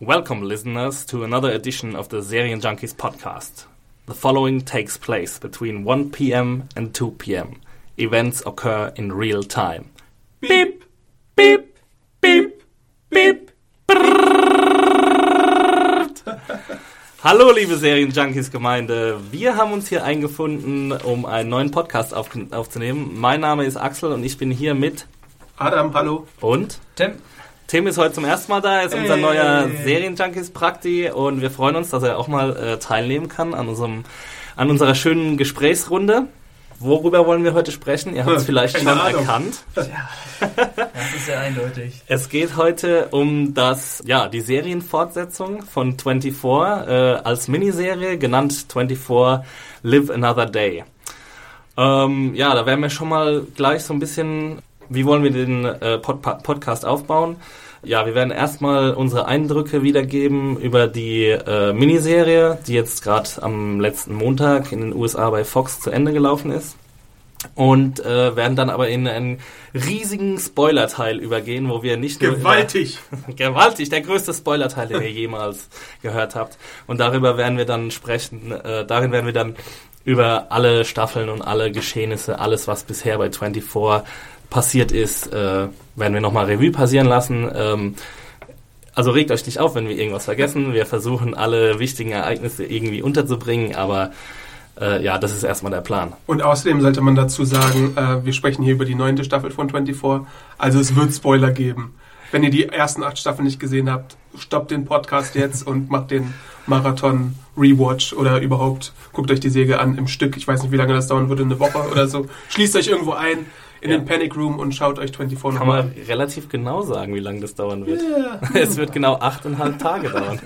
Welcome, listeners, to another edition of the Serien Junkies podcast. The following takes place between 1 p.m. and 2 p.m. Events occur in real time. Beep, beep, beep, beep. Hallo, liebe Serien-Junkies-Gemeinde. Wir haben uns hier eingefunden, um einen neuen Podcast auf, aufzunehmen. Mein Name ist Axel und ich bin hier mit Adam, hallo. und Tim. Tim ist heute zum ersten Mal da, er ist unser Hey. neuer Serien-Junkies-Prakti und wir freuen uns, dass er auch mal äh, teilnehmen kann an, unserem, an unserer schönen Gesprächsrunde. Worüber wollen wir heute sprechen? Ihr habt es Hm, vielleicht keine schon Ahnung. erkannt. Das ist ja eindeutig. Es geht heute um das, ja, die Serienfortsetzung von 24 äh, als Miniserie, genannt 24 Live Another Day. Ähm, ja, da werden wir schon mal gleich so ein bisschen, wie wollen wir den äh, Pod Podcast aufbauen? Ja, wir werden erstmal unsere Eindrücke wiedergeben über die äh, Miniserie, die jetzt gerade am letzten Montag in den USA bei Fox zu Ende gelaufen ist. Und äh, werden dann aber in einen riesigen Spoiler-Teil übergehen, wo wir nicht nur über- Gewaltig. Gewaltig, der größte Spoiler-Teil, den ihr jemals gehört habt. Und darüber werden wir dann sprechen, äh, darin werden wir dann über alle Staffeln und alle Geschehnisse, alles was bisher bei 24 passiert ist, äh, werden wir nochmal Revue passieren lassen. Ähm, also regt euch nicht auf, wenn wir irgendwas vergessen. Wir versuchen alle wichtigen Ereignisse irgendwie unterzubringen, aber äh, ja, das ist erstmal der Plan. Und außerdem sollte man dazu sagen, äh, wir sprechen hier über die neunte Staffel von 24. Also es wird Spoiler geben. Wenn ihr die ersten acht Staffeln nicht gesehen habt, stoppt den Podcast jetzt und macht den Marathon Rewatch oder überhaupt guckt euch die Serie an im Stück. Ich weiß nicht, wie lange das dauern würde, eine Woche oder so. Schließt euch irgendwo ein in Ja. den Panic Room und schaut euch 24 Kann nochmal man an. relativ genau sagen, wie lange das dauern wird. Es wird genau achteinhalb Tage dauern.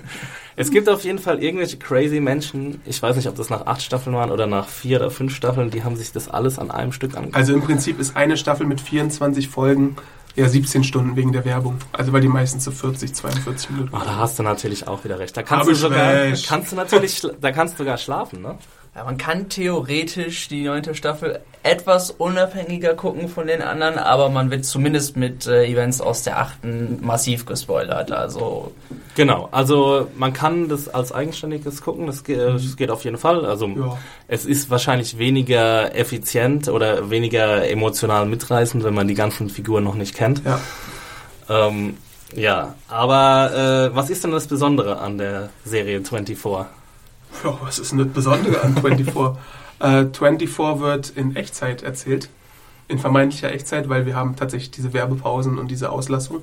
Es gibt auf jeden Fall irgendwelche crazy Menschen, ich weiß nicht, ob das nach acht Staffeln waren oder nach vier oder fünf Staffeln, die haben sich das alles an einem Stück angeguckt. Also im Prinzip ist eine Staffel mit 24 Folgen ja 17 Stunden wegen der Werbung. Also weil die meisten zu 40, 42 Minuten. Oh, da hast du natürlich auch wieder recht. Da kannst Hab du sogar, kannst du natürlich, da kannst du sogar schlafen, ne? Ja, man kann theoretisch die neunte Staffel etwas unabhängiger gucken von den anderen, aber man wird zumindest mit äh, Events aus der achten massiv gespoilert. Also Genau, also man kann das als eigenständiges gucken, das, ge das geht auf jeden Fall. Also Ja. es ist wahrscheinlich weniger effizient oder weniger emotional mitreißend, wenn man die ganzen Figuren noch nicht kennt. Ja. Ähm, ja, aber äh, was ist denn das Besondere an der Serie 24? Ja, was ist denn das Besondere an 24? äh, 24 wird in Echtzeit erzählt. In vermeintlicher Echtzeit, weil wir haben tatsächlich diese Werbepausen und diese Auslassung.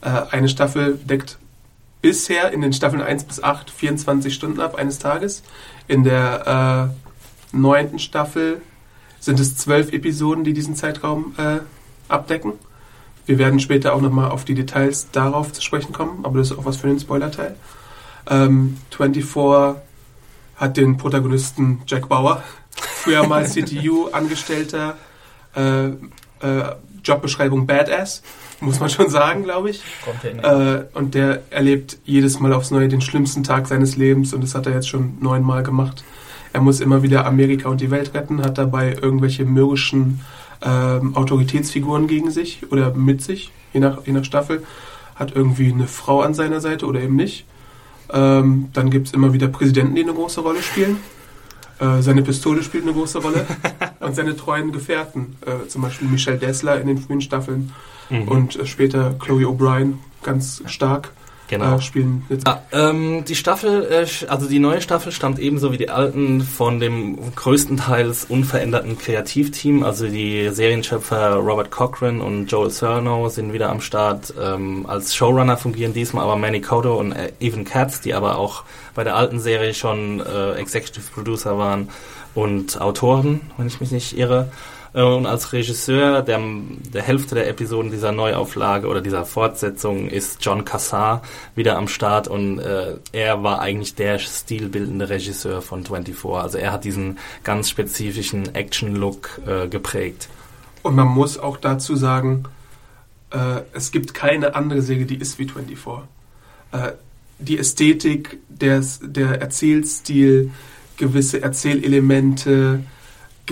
Äh, eine Staffel deckt bisher in den Staffeln 1 bis 8 24 Stunden ab eines Tages. In der äh, neunten Staffel sind es zwölf Episoden, die diesen Zeitraum äh, abdecken. Wir werden später auch nochmal auf die Details darauf zu sprechen kommen, aber das ist auch was für den Spoiler-Teil. Ähm, 24 hat den Protagonisten Jack Bauer, früher mal CTU-Angestellter, äh, äh, Jobbeschreibung Badass, muss man schon sagen, glaube ich. Äh, und der erlebt jedes Mal aufs Neue den schlimmsten Tag seines Lebens und das hat er jetzt schon neunmal gemacht. Er muss immer wieder Amerika und die Welt retten, hat dabei irgendwelche mürrischen ähm, Autoritätsfiguren gegen sich oder mit sich, je nach, je nach Staffel. Hat irgendwie eine Frau an seiner Seite oder eben nicht. Ähm, dann gibt es immer wieder Präsidenten, die eine große Rolle spielen. Äh, seine Pistole spielt eine große Rolle. und seine treuen Gefährten, äh, zum Beispiel Michelle Dessler in den frühen Staffeln Mhm. und äh, später Chloe O'Brien, ganz stark, Genau. spielen jetzt. Ah, ähm, die Staffel, äh, also die neue Staffel stammt ebenso wie die alten von dem größtenteils unveränderten Kreativteam. Also die Serienschöpfer Robert Cochran und Joel Cerno sind wieder am Start. Ähm, als Showrunner fungieren diesmal aber Manny Coto und äh, Evan Katz, die aber auch bei der alten Serie schon äh, Executive Producer waren und Autoren, wenn ich mich nicht irre. Äh, und als Regisseur der, der Hälfte der Episoden dieser Neuauflage oder dieser Fortsetzung ist John Cassar wieder am Start und äh, er war eigentlich der stilbildende Regisseur von 24. Also er hat diesen ganz spezifischen Action-Look äh, geprägt. Und man muss auch dazu sagen, äh, es gibt keine andere Serie, die ist wie 24. Äh, die Ästhetik, der, der Erzählstil, gewisse Erzählelemente,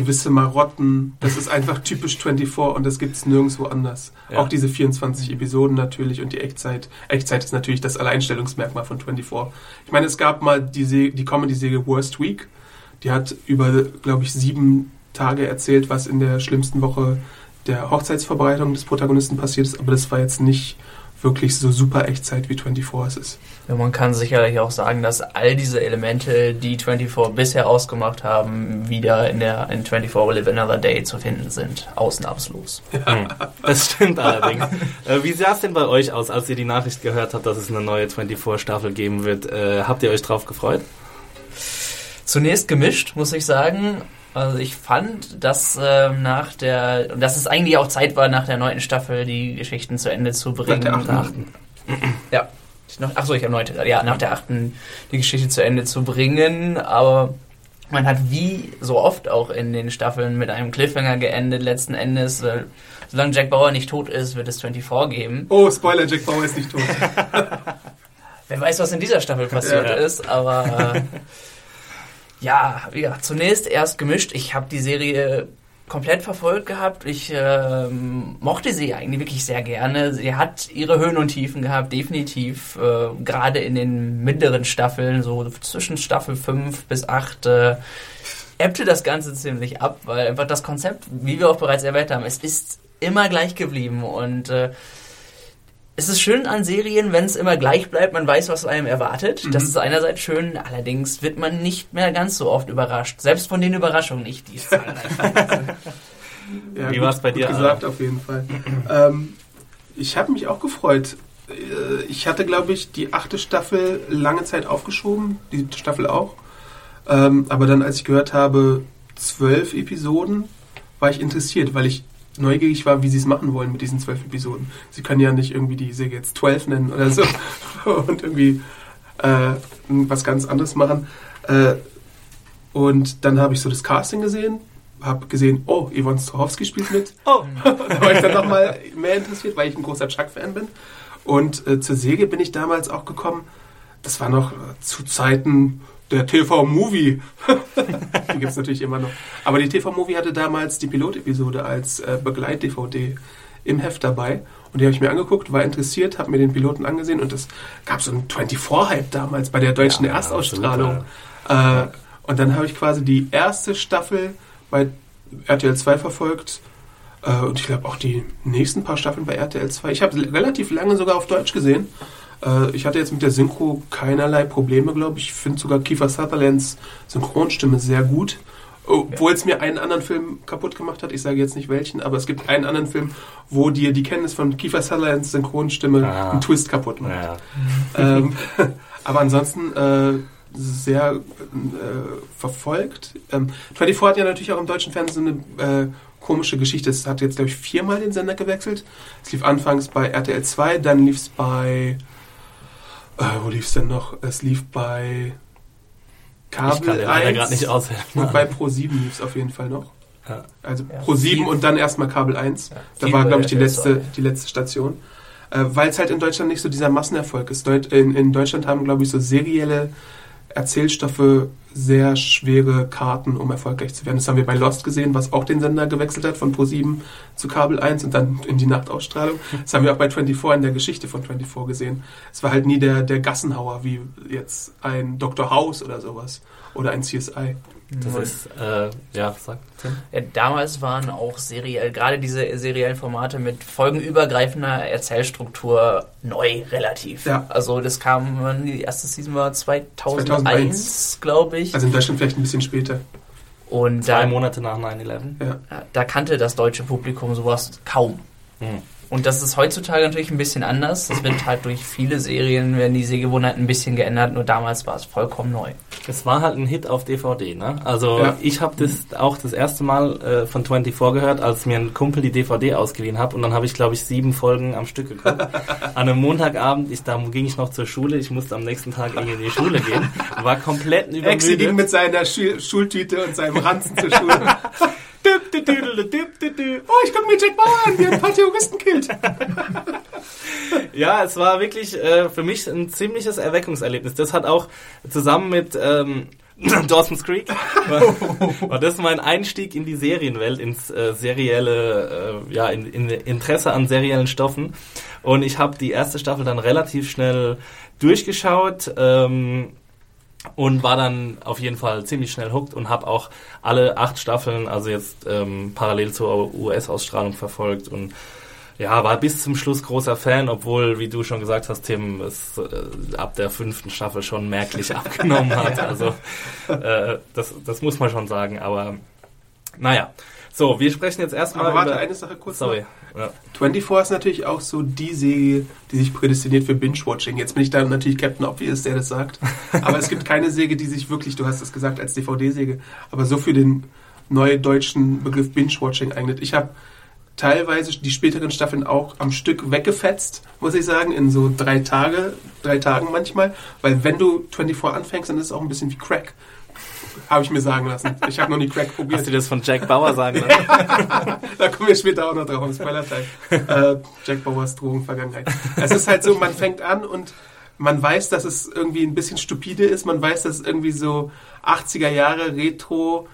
gewisse Marotten. Das ist einfach typisch 24 und das gibt es nirgendwo anders. Ja. Auch diese 24 Episoden natürlich und die Echtzeit. Echtzeit ist natürlich das Alleinstellungsmerkmal von 24. Ich meine, es gab mal die, die Comedy-Serie Worst Week. Die hat über, glaube ich, sieben Tage erzählt, was in der schlimmsten Woche der Hochzeitsvorbereitung des Protagonisten passiert ist. Aber das war jetzt nicht wirklich so super Echtzeit wie 24 es ist. Ja, man kann sicherlich auch sagen, dass all diese Elemente, die 24 bisher ausgemacht haben, wieder in der in 24 Live Another Day zu finden sind. Ausnahmslos. Ja, das stimmt allerdings. äh, wie sah es denn bei euch aus, als ihr die Nachricht gehört habt, dass es eine neue 24 Staffel geben wird? Äh, habt ihr euch drauf gefreut? Zunächst gemischt, muss ich sagen. Also ich fand, dass äh, nach der, und dass es eigentlich auch Zeit war, nach der neunten Staffel die Geschichten zu Ende zu bringen. Nach der achten. Ja. Achso, ich habe neunte. Ja, nach der achten die Geschichte zu Ende zu bringen. Aber man hat wie so oft auch in den Staffeln mit einem Cliffhanger geendet. Letzten Endes, äh, solange Jack Bauer nicht tot ist, wird es 24 geben. Oh, Spoiler, Jack Bauer ist nicht tot. Wer weiß, was in dieser Staffel passiert ja. ist, aber... Äh, ja, ja, zunächst erst gemischt. Ich habe die Serie komplett verfolgt gehabt. Ich ähm, mochte sie eigentlich wirklich sehr gerne. Sie hat ihre Höhen und Tiefen gehabt, definitiv. Äh, Gerade in den mittleren Staffeln, so zwischen Staffel 5 bis 8, äh, ebbte das Ganze ziemlich ab, weil einfach das Konzept, wie wir auch bereits erwähnt haben, es ist immer gleich geblieben und äh, es ist schön an Serien, wenn es immer gleich bleibt, man weiß, was einem erwartet. Mhm. Das ist einerseits schön, allerdings wird man nicht mehr ganz so oft überrascht. Selbst von den Überraschungen nicht, die es zahlreich ja, Wie war es bei dir? Gut gesagt, auf jeden Fall. ähm, ich habe mich auch gefreut. Äh, ich hatte, glaube ich, die achte Staffel lange Zeit aufgeschoben, die Staffel auch. Ähm, aber dann, als ich gehört habe, zwölf Episoden, war ich interessiert, weil ich neugierig war, wie sie es machen wollen mit diesen zwölf Episoden. Sie können ja nicht irgendwie die Serie jetzt zwölf nennen oder so und irgendwie äh, was ganz anderes machen. Äh, und dann habe ich so das Casting gesehen, habe gesehen, oh, Yvonne Strahovski spielt mit. Oh. da war ich dann nochmal mehr interessiert, weil ich ein großer Chuck-Fan bin. Und äh, zur Säge bin ich damals auch gekommen. Das war noch äh, zu Zeiten der TV-Movie. die gibt es natürlich immer noch. Aber die TV-Movie hatte damals die Pilotepisode als äh, Begleit-DVD im Heft dabei. Und die habe ich mir angeguckt, war interessiert, habe mir den Piloten angesehen und es gab so einen 24-Hype damals bei der deutschen ja, Erstausstrahlung. Äh, und dann habe ich quasi die erste Staffel bei RTL 2 verfolgt. Äh, und ich glaube auch die nächsten paar Staffeln bei RTL 2. Ich habe relativ lange sogar auf Deutsch gesehen. Äh, ich hatte jetzt mit der Synchro keinerlei Probleme, glaube ich. Ich finde sogar Kiefer Sutherlands Synchronstimme sehr gut. Obwohl es mir einen anderen Film kaputt gemacht hat. Ich sage jetzt nicht welchen, aber es gibt einen anderen Film, wo dir die Kenntnis von Kiefer Sutherlands Synchronstimme ah. einen Twist kaputt macht. Ja. Ähm, aber ansonsten äh, sehr äh, verfolgt. Ähm, 24 hat ja natürlich auch im deutschen Fernsehen eine äh, komische Geschichte. Es hat jetzt, glaube ich, viermal den Sender gewechselt. Es lief anfangs bei RTL 2, dann lief es bei äh, wo lief es denn noch? Es lief bei Kabel 1 nicht aushelfen. und bei Pro 7 lief es auf jeden Fall noch. Ja. Also ja, Pro 7 und dann erstmal Kabel 1. Ja, da war, glaube ich, die letzte, die letzte Station. Äh, Weil es halt in Deutschland nicht so dieser Massenerfolg ist. Deut in, in Deutschland haben, glaube ich, so serielle Erzählstoffe sehr schwere Karten, um erfolgreich zu werden. Das haben wir bei Lost gesehen, was auch den Sender gewechselt hat von Pro7 zu Kabel 1 und dann in die Nachtausstrahlung. Das haben wir auch bei 24 in der Geschichte von 24 gesehen. Es war halt nie der, der Gassenhauer wie jetzt ein Dr. House oder sowas oder ein CSI. Das mhm. ist, äh, ja, sag. Ja, damals waren auch seriell, gerade diese seriellen Formate mit folgenübergreifender Erzählstruktur neu relativ. Ja. Also das kam, die erste Season war 2001, 2001. glaube ich. Also in Deutschland vielleicht ein bisschen später. Und Zwei da, Monate nach 9-11. Ja. Da kannte das deutsche Publikum sowas kaum. Hm. Und das ist heutzutage natürlich ein bisschen anders. Das wird halt durch viele Serien, werden die Sehgewohnheiten ein bisschen geändert. Nur damals war es vollkommen neu. Es war halt ein Hit auf DVD, ne? Also ja. ich habe das auch das erste Mal äh, von 24 gehört, als mir ein Kumpel die DVD ausgeliehen hat. Und dann habe ich, glaube ich, sieben Folgen am Stück geguckt. An einem Montagabend, ich, da ging ich noch zur Schule. Ich musste am nächsten Tag in die Schule gehen. War komplett übermüdet. Exi ging mit seiner Schul Schultüte und seinem Ranzen zur Schule. Oh, ich gucke mir Jack Bauer an, wie ein paar Terroristen killt. ja, es war wirklich äh, für mich ein ziemliches Erweckungserlebnis. Das hat auch zusammen mit ähm, Dawson's Creek war, war, das mein Einstieg in die Serienwelt, ins äh, serielle, äh, ja, in, in Interesse an seriellen Stoffen. Und ich habe die erste Staffel dann relativ schnell durchgeschaut. Ähm, und war dann auf jeden Fall ziemlich schnell hooked und habe auch alle acht Staffeln, also jetzt ähm, parallel zur US-Ausstrahlung verfolgt und ja, war bis zum Schluss großer Fan, obwohl, wie du schon gesagt hast, Tim, es äh, ab der fünften Staffel schon merklich abgenommen hat. Also äh, das, das muss man schon sagen, aber naja. So, wir sprechen jetzt erstmal über... warte, eine Sache kurz Sorry. Ja. 24 ist natürlich auch so die Serie, die sich prädestiniert für Binge-Watching. Jetzt bin ich da natürlich Captain Obvious, der das sagt. Aber es gibt keine Säge, die sich wirklich, du hast es gesagt, als DVD-Säge, aber so für den neudeutschen Begriff Binge-Watching eignet. Ich habe teilweise die späteren Staffeln auch am Stück weggefetzt, muss ich sagen, in so drei Tage, drei Tagen manchmal. Weil wenn du 24 anfängst, dann ist es auch ein bisschen wie Crack. Habe ich mir sagen lassen. Ich habe noch nie Crack probiert. Hast du das von Jack Bauer sagen lassen? da kommen wir später auch noch drauf im Spoiler-Teil. Äh, Jack Bauers Drogen Vergangenheit. Es ist halt so, man fängt an und man weiß, dass es irgendwie ein bisschen stupide ist. Man weiß, dass es irgendwie so 80er Jahre Retro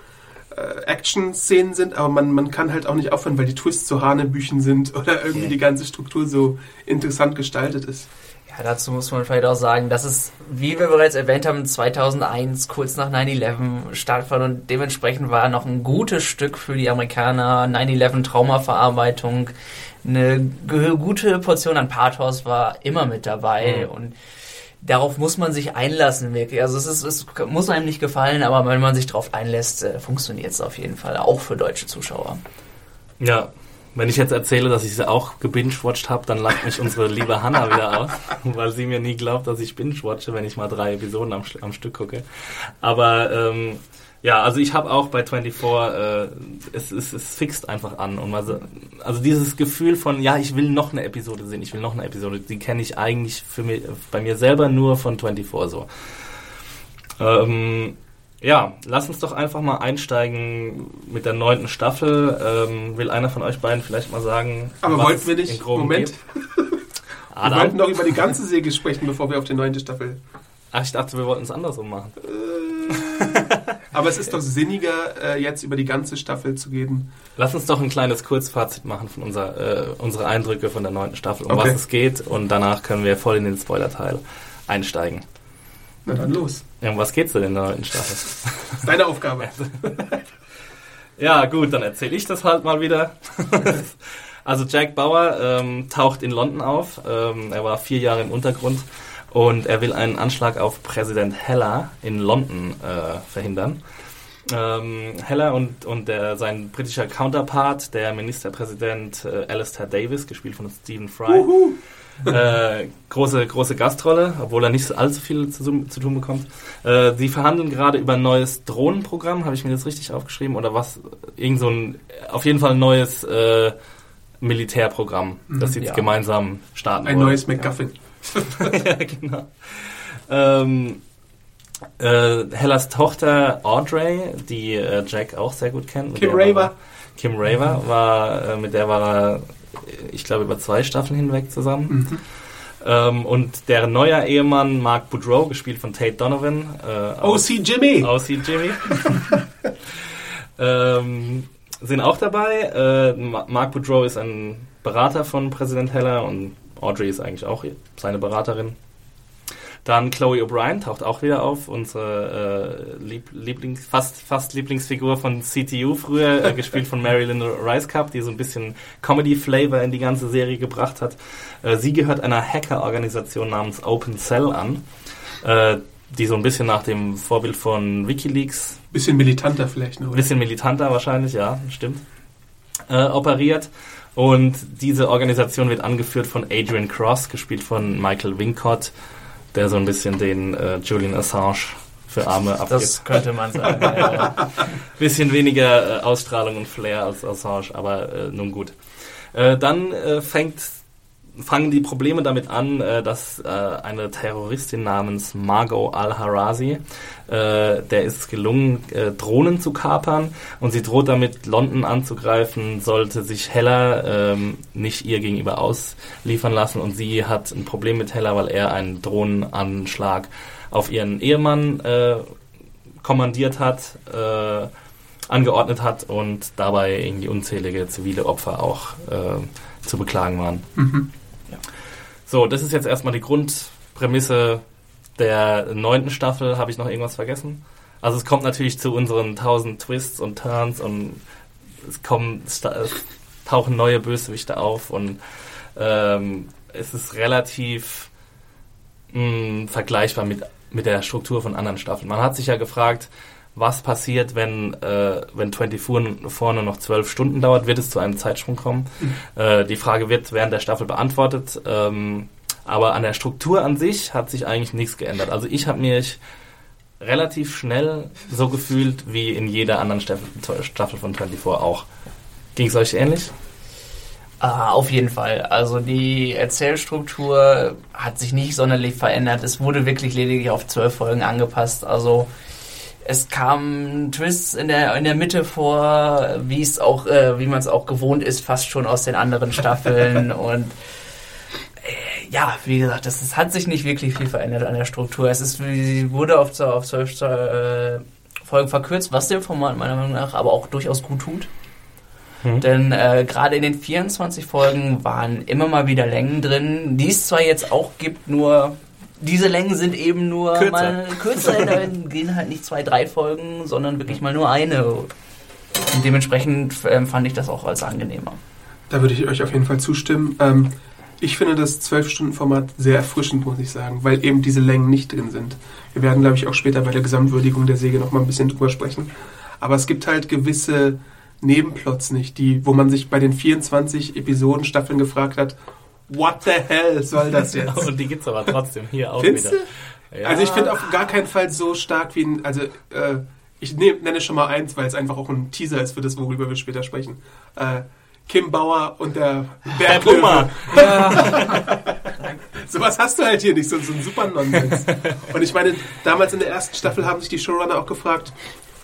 äh, Action-Szenen sind, aber man, man kann halt auch nicht aufhören, weil die Twists so Hanebüchen sind oder irgendwie okay. die ganze Struktur so interessant gestaltet ist. Ja, dazu muss man vielleicht auch sagen, dass es, wie wir bereits erwähnt haben, 2001, kurz nach 9-11 stattfand und dementsprechend war noch ein gutes Stück für die Amerikaner 9-11 Traumaverarbeitung. Eine gute Portion an Pathos war immer mit dabei mhm. und darauf muss man sich einlassen, wirklich. Also es, ist, es muss einem nicht gefallen, aber wenn man sich darauf einlässt, äh, funktioniert es auf jeden Fall, auch für deutsche Zuschauer. Ja, wenn ich jetzt erzähle, dass ich sie auch gebingewatcht habe, dann lacht mich unsere liebe Hanna wieder aus, weil sie mir nie glaubt, dass ich binge-watche, wenn ich mal drei Episoden am, am Stück gucke. Aber ähm, ja, also ich habe auch bei 24, äh, es, es, es fixt einfach an. Und also, also dieses Gefühl von, ja, ich will noch eine Episode sehen, ich will noch eine Episode, die kenne ich eigentlich für mich, bei mir selber nur von 24 so. Ähm, ja, lass uns doch einfach mal einsteigen mit der neunten Staffel. Ähm, will einer von euch beiden vielleicht mal sagen, aber wollten wir nicht, Moment, wir wollten doch über die ganze Serie sprechen, bevor wir auf die neunte Staffel... Ach, ich dachte, wir wollten es andersrum machen. Äh, aber es ist doch sinniger, äh, jetzt über die ganze Staffel zu gehen. Lass uns doch ein kleines Kurzfazit machen von unser, äh, unsere Eindrücke von der neunten Staffel, um okay. was es geht. Und danach können wir voll in den Spoiler-Teil einsteigen. Na dann los. Ja, um was geht's denn in der neunten Staffel? Deine Aufgabe. ja, gut, dann erzähle ich das halt mal wieder. also Jack Bauer ähm, taucht in London auf. Ähm, er war vier Jahre im Untergrund und er will einen Anschlag auf Präsident Heller in London äh, verhindern. Ähm, Heller und, und der, sein britischer Counterpart, der Ministerpräsident äh, Alistair Davis, gespielt von Stephen Fry, äh, große, große Gastrolle, obwohl er nicht allzu viel zu, zu tun bekommt. Äh, sie verhandeln gerade über ein neues Drohnenprogramm, habe ich mir das richtig aufgeschrieben, oder was? Irgend so ein, auf jeden Fall ein neues äh, Militärprogramm, das sie mhm. ja. gemeinsam starten Ein wollen. neues McGuffin. ja, genau. Ähm, äh, Hellas Tochter Audrey, die äh, Jack auch sehr gut kennt. Kim Raver. Kim Raver war, mit der war er ich glaube, über zwei Staffeln hinweg zusammen. Mhm. Ähm, und deren neuer Ehemann, Mark Boudreau, gespielt von Tate Donovan. Äh, OC Jimmy! OC Jimmy. ähm, sind auch dabei. Äh, Mark Boudreau ist ein Berater von Präsident Heller und Audrey ist eigentlich auch seine Beraterin. Dann Chloe O'Brien taucht auch wieder auf, unsere äh, Lieb Lieblings, fast, fast Lieblingsfigur von CTU früher, äh, gespielt von Marilyn Rice Cup, die so ein bisschen Comedy-Flavor in die ganze Serie gebracht hat. Äh, sie gehört einer Hacker-Organisation namens Open Cell an, äh, die so ein bisschen nach dem Vorbild von Wikileaks. Bisschen militanter vielleicht noch. Bisschen militanter wahrscheinlich, ja, stimmt. äh, operiert. Und diese Organisation wird angeführt von Adrian Cross, gespielt von Michael Wincott, der so ein bisschen den äh, Julian Assange für Arme abgibt. Das könnte man sagen. ja. Bisschen weniger äh, Ausstrahlung und Flair als Assange, aber äh, nun gut. Äh, dann äh, fängt fangen die Probleme damit an, äh, dass äh, eine Terroristin namens Margot Al-Harazi, äh, der ist gelungen, äh, Drohnen zu kapern und sie droht damit, London anzugreifen, sollte sich Heller ähm, nicht ihr gegenüber ausliefern lassen und sie hat ein Problem mit Heller, weil er einen Drohnenanschlag auf ihren Ehemann kommandiert hat, angeordnet hat und dabei irgendwie unzählige zivile Opfer auch äh, zu beklagen waren. Mhm. So, das ist jetzt erstmal die Grundprämisse der neunten Staffel. Habe ich noch irgendwas vergessen? Also es kommt natürlich zu unseren tausend Twists und Turns und es kommen es tauchen neue Bösewichte auf und ähm, es ist relativ mh, vergleichbar mit, mit der Struktur von anderen Staffeln. Man hat sich ja gefragt, was passiert, wenn, äh, wenn 24 vorne noch zwölf Stunden dauert, wird es zu einem Zeitsprung kommen. Mhm. Äh, die Frage wird während der Staffel beantwortet. Ähm, aber an der Struktur an sich hat sich eigentlich nichts geändert. Also ich habe mich relativ schnell so gefühlt wie in jeder anderen Staffel, Staffel von 24 auch. Ging es euch ähnlich? Ah, auf jeden Fall. Also die Erzählstruktur hat sich nicht sonderlich verändert. Es wurde wirklich lediglich auf zwölf Folgen angepasst. Also es kamen Twists in der, in der Mitte vor, wie es auch, äh, wie man es auch gewohnt ist, fast schon aus den anderen Staffeln. und äh, ja, wie gesagt, es, es, hat sich nicht wirklich viel verändert an der Struktur. Es ist, wurde auf, auf zwölf äh, Folgen verkürzt, was dem Format meiner Meinung nach aber auch durchaus gut tut. Hm. Denn äh, gerade in den 24 Folgen waren immer mal wieder Längen drin, die es zwar jetzt auch gibt, nur diese Längen sind eben nur kürzer. mal kürzer, da gehen halt nicht zwei, drei Folgen, sondern wirklich mal nur eine. Und dementsprechend ähm, fand ich das auch als angenehmer. Da würde ich euch auf jeden Fall zustimmen. Ähm, ich finde das 12-Stunden-Format sehr erfrischend, muss ich sagen, weil eben diese Längen nicht drin sind. Wir werden, glaube ich, auch später bei der Gesamtwürdigung der Säge noch mal ein bisschen drüber sprechen. Aber es gibt halt gewisse Nebenplots nicht, die, wo man sich bei den 24 Episoden Staffeln gefragt hat, what the hell soll das jetzt? Und die gibt es aber trotzdem hier auch Findest wieder. Ja. Also ich finde auf gar keinen Fall so stark wie ein, also äh, ich nehm, nenne schon mal eins, weil es einfach auch ein Teaser ist für das, worüber wir später sprechen. Äh, Kim Bauer und der Berglöwe. Ja. Sowas hast du halt hier nicht, so, so ein super Nonsens. Und ich meine, damals in der ersten Staffel haben sich die Showrunner auch gefragt,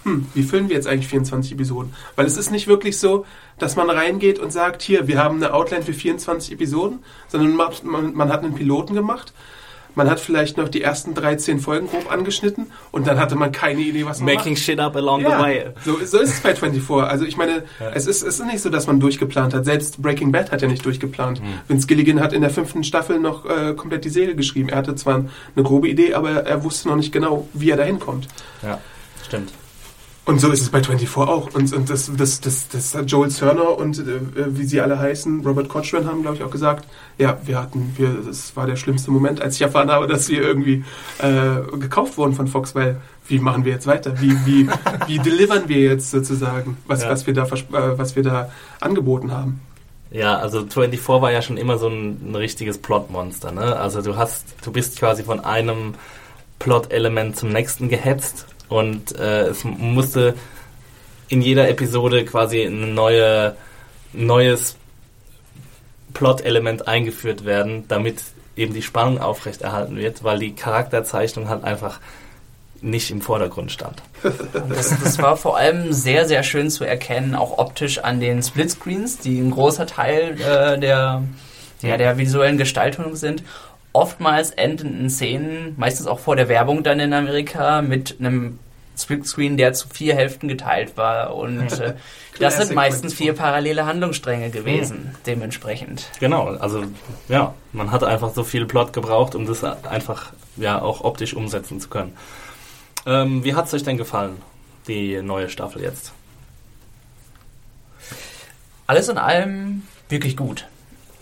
hm, wie füllen wir jetzt eigentlich 24 Episoden? Weil es ist nicht wirklich so, dass man reingeht und sagt, hier, wir haben eine Outline für 24 Episoden, sondern man, man, man hat einen Piloten gemacht, man hat vielleicht noch die ersten 13 Folgen grob angeschnitten und dann hatte man keine Idee, was man Making macht. shit up along ja, the way. So, so ist es bei 24. Also ich meine, ja. es, ist, es ist nicht so, dass man durchgeplant hat. Selbst Breaking Bad hat ja nicht durchgeplant. Mhm. Vince Gilligan hat in der fünften Staffel noch äh, komplett die Serie geschrieben. Er hatte zwar eine grobe Idee, aber er wusste noch nicht genau, wie er dahin kommt. Ja, stimmt. Und so ist es bei 24 auch. Und, und das, das, das, das hat Joel Cerner und äh, wie sie alle heißen, Robert Cochran haben, glaube ich, auch gesagt, ja, wir hatten, wir, das war der schlimmste Moment, als ich erfahren habe, dass wir irgendwie äh, gekauft wurden von Fox, weil wie machen wir jetzt weiter? Wie, wie, wie delivern wir jetzt sozusagen, was, ja. was, wir da, äh, was wir da angeboten haben? Ja, also 24 war ja schon immer so ein, ein richtiges Plotmonster, ne? Also du hast, du bist quasi von einem Plot-Element zum nächsten gehetzt und äh, es musste in jeder Episode quasi ein neue, neues Plot-Element eingeführt werden, damit eben die Spannung aufrechterhalten wird, weil die Charakterzeichnung halt einfach nicht im Vordergrund stand. Das, das, war vor allem sehr, sehr schön zu erkennen, auch optisch an den Splitscreens, die ein großer Teil äh, der, ja, der visuellen Gestaltung sind oftmals endenden Szenen, meistens auch vor der Werbung dann in Amerika, mit einem Splitscreen, der zu vier Hälften geteilt war. Und äh, das sind meistens vier parallele Handlungsstränge gewesen, mhm. dementsprechend. Genau, also ja, man hat einfach so viel Plot gebraucht, um das einfach ja auch optisch umsetzen zu können. Ähm, wie hat es euch denn gefallen, die neue Staffel jetzt? Alles in allem wirklich gut.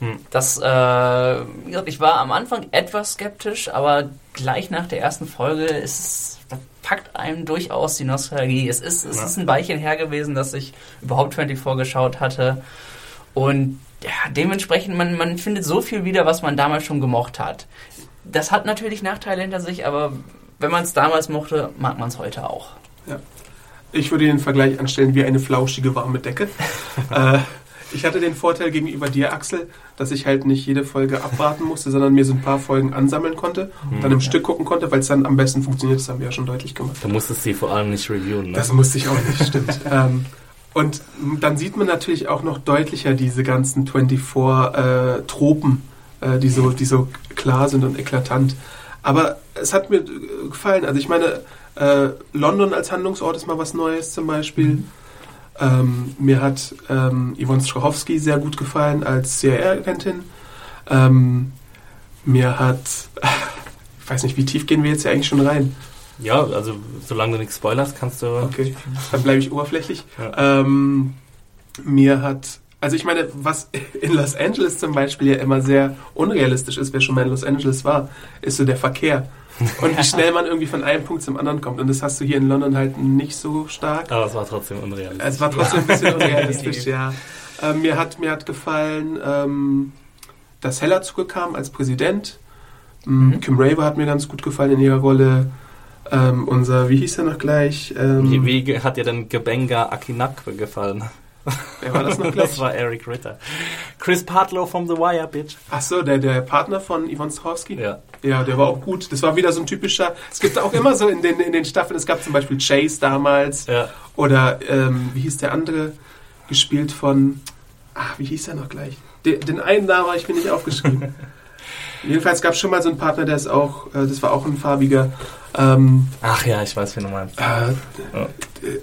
Hm. Das, äh, ich war am Anfang etwas skeptisch, aber gleich nach der ersten Folge ist es, da packt einem durchaus die Nostalgie. Es ist, es ja. ist ein Weilchen her gewesen, dass ich überhaupt 24 geschaut hatte. Und ja, dementsprechend, man, man findet so viel wieder, was man damals schon gemocht hat. Das hat natürlich Nachteile hinter sich, aber wenn man es damals mochte, mag man es heute auch. Ja. Ich würde den Vergleich anstellen wie eine flauschige warme Decke. äh, ich hatte den Vorteil gegenüber dir, Axel, dass ich halt nicht jede Folge abwarten musste, sondern mir so ein paar Folgen ansammeln konnte, mhm. dann im Stück gucken konnte, weil es dann am besten funktioniert. Das haben wir ja schon deutlich gemacht. Du musstest sie vor allem nicht reviewen, ne? Das musste ich auch nicht, stimmt. ähm, und dann sieht man natürlich auch noch deutlicher diese ganzen 24-Tropen, äh, äh, die, so, die so klar sind und eklatant. Aber es hat mir gefallen. Also ich meine, äh, London als Handlungsort ist mal was Neues zum Beispiel. Mhm. Ähm, mir hat ähm, Yvonne Strachowski sehr gut gefallen als CIA-Agentin. Ähm, mir hat, ich weiß nicht, wie tief gehen wir jetzt hier eigentlich schon rein? Ja, also solange du nichts spoilerst, kannst du. Okay, dann bleibe ich oberflächlich. Ja. Ähm, mir hat, also ich meine, was in Los Angeles zum Beispiel ja immer sehr unrealistisch ist, wer schon mal in Los Angeles war, ist so der Verkehr. Und wie schnell man irgendwie von einem Punkt zum anderen kommt. Und das hast du hier in London halt nicht so stark. Aber es war trotzdem unrealistisch. Es war trotzdem ein bisschen unrealistisch, ja. Ähm, mir, hat, mir hat gefallen, ähm, dass Heller zugekam als Präsident. Mhm. Kim Raver hat mir ganz gut gefallen in ihrer Rolle. Ähm, unser, wie hieß er noch gleich? Ähm, wie, wie, hat dir denn Gebenga Akinakwe gefallen? Wer war das noch gleich? Das war Eric Ritter. Chris Partlow from The Wire, bitch. Ach so, der, der Partner von Yvonne Strahovski? Ja. Ja, der war auch gut. Das war wieder so ein typischer. Es gibt auch immer so in den, in den Staffeln, es gab zum Beispiel Chase damals. Ja. Oder, ähm, wie hieß der andere? Gespielt von. Ach, wie hieß er noch gleich? Den, den einen Namen habe ich mir nicht aufgeschrieben. Jedenfalls gab es schon mal so einen Partner, der ist auch, äh, das war auch ein farbiger. Ähm, Ach ja, ich weiß, wie du meinst. Äh, oh. äh,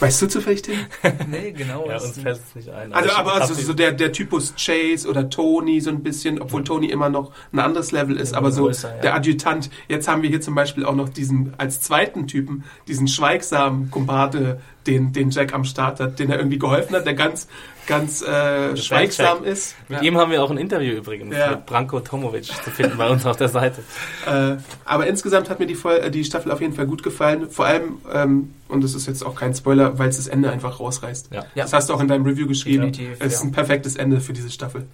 weißt du zufällig den? nee, genau. Ja, uns fällt es nicht ein. Also, aber also, so der, der Typus Chase oder Tony so ein bisschen, obwohl Tony immer noch ein anderes Level ist, aber so größer, ja. der Adjutant. Jetzt haben wir hier zum Beispiel auch noch diesen, als zweiten Typen, diesen schweigsamen Kumpate, den, den Jack am Start hat, den er irgendwie geholfen hat, der ganz, ganz äh, schweigsam ist. Mit ja. ihm haben wir auch ein Interview übrigens ja. mit Branko Tomovic zu finden bei uns auf der Seite. Äh, aber insgesamt hat mir die, äh, die Staffel auf jeden Fall gut gefallen. Vor allem, ähm, und das ist jetzt auch kein Spoiler, weil es das Ende einfach rausreißt. Ja. Das hast du auch in deinem Review geschrieben. Definitiv, es ist ein perfektes Ende für diese Staffel.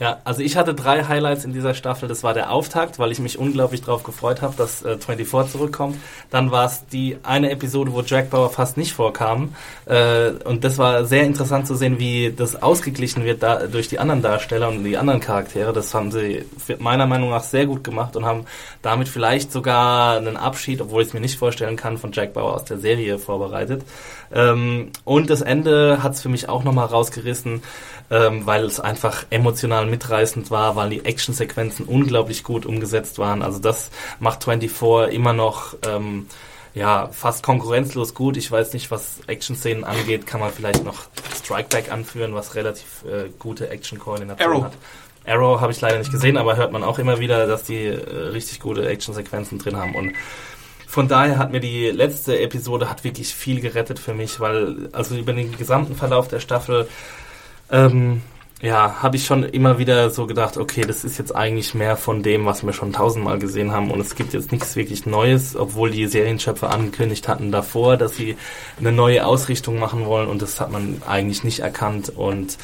Ja, also ich hatte drei Highlights in dieser Staffel. Das war der Auftakt, weil ich mich unglaublich darauf gefreut habe, dass äh, 24 zurückkommt. Dann war es die eine Episode, wo Jack Bauer fast nicht vorkam. Äh, und das war sehr interessant zu sehen, wie das ausgeglichen wird da, durch die anderen Darsteller und die anderen Charaktere. Das haben sie meiner Meinung nach sehr gut gemacht und haben damit vielleicht sogar einen Abschied, obwohl ich es mir nicht vorstellen kann, von Jack Bauer aus der Serie vorbereitet. Ähm, und das Ende hat es für mich auch nochmal rausgerissen ähm, weil es einfach emotional mitreißend war, weil die Actionsequenzen unglaublich gut umgesetzt waren. Also das macht 24 immer noch ähm, ja, fast konkurrenzlos gut. Ich weiß nicht, was Action-Szenen angeht, kann man vielleicht noch Strikeback anführen, was relativ äh, gute Action-Koordination hat. Arrow habe ich leider nicht gesehen, aber hört man auch immer wieder, dass die äh, richtig gute Action-Sequenzen drin haben und von daher hat mir die letzte Episode hat wirklich viel gerettet für mich, weil also über den gesamten Verlauf der Staffel ähm, ja, habe ich schon immer wieder so gedacht, okay, das ist jetzt eigentlich mehr von dem, was wir schon tausendmal gesehen haben und es gibt jetzt nichts wirklich Neues, obwohl die Serienschöpfer angekündigt hatten davor, dass sie eine neue Ausrichtung machen wollen und das hat man eigentlich nicht erkannt und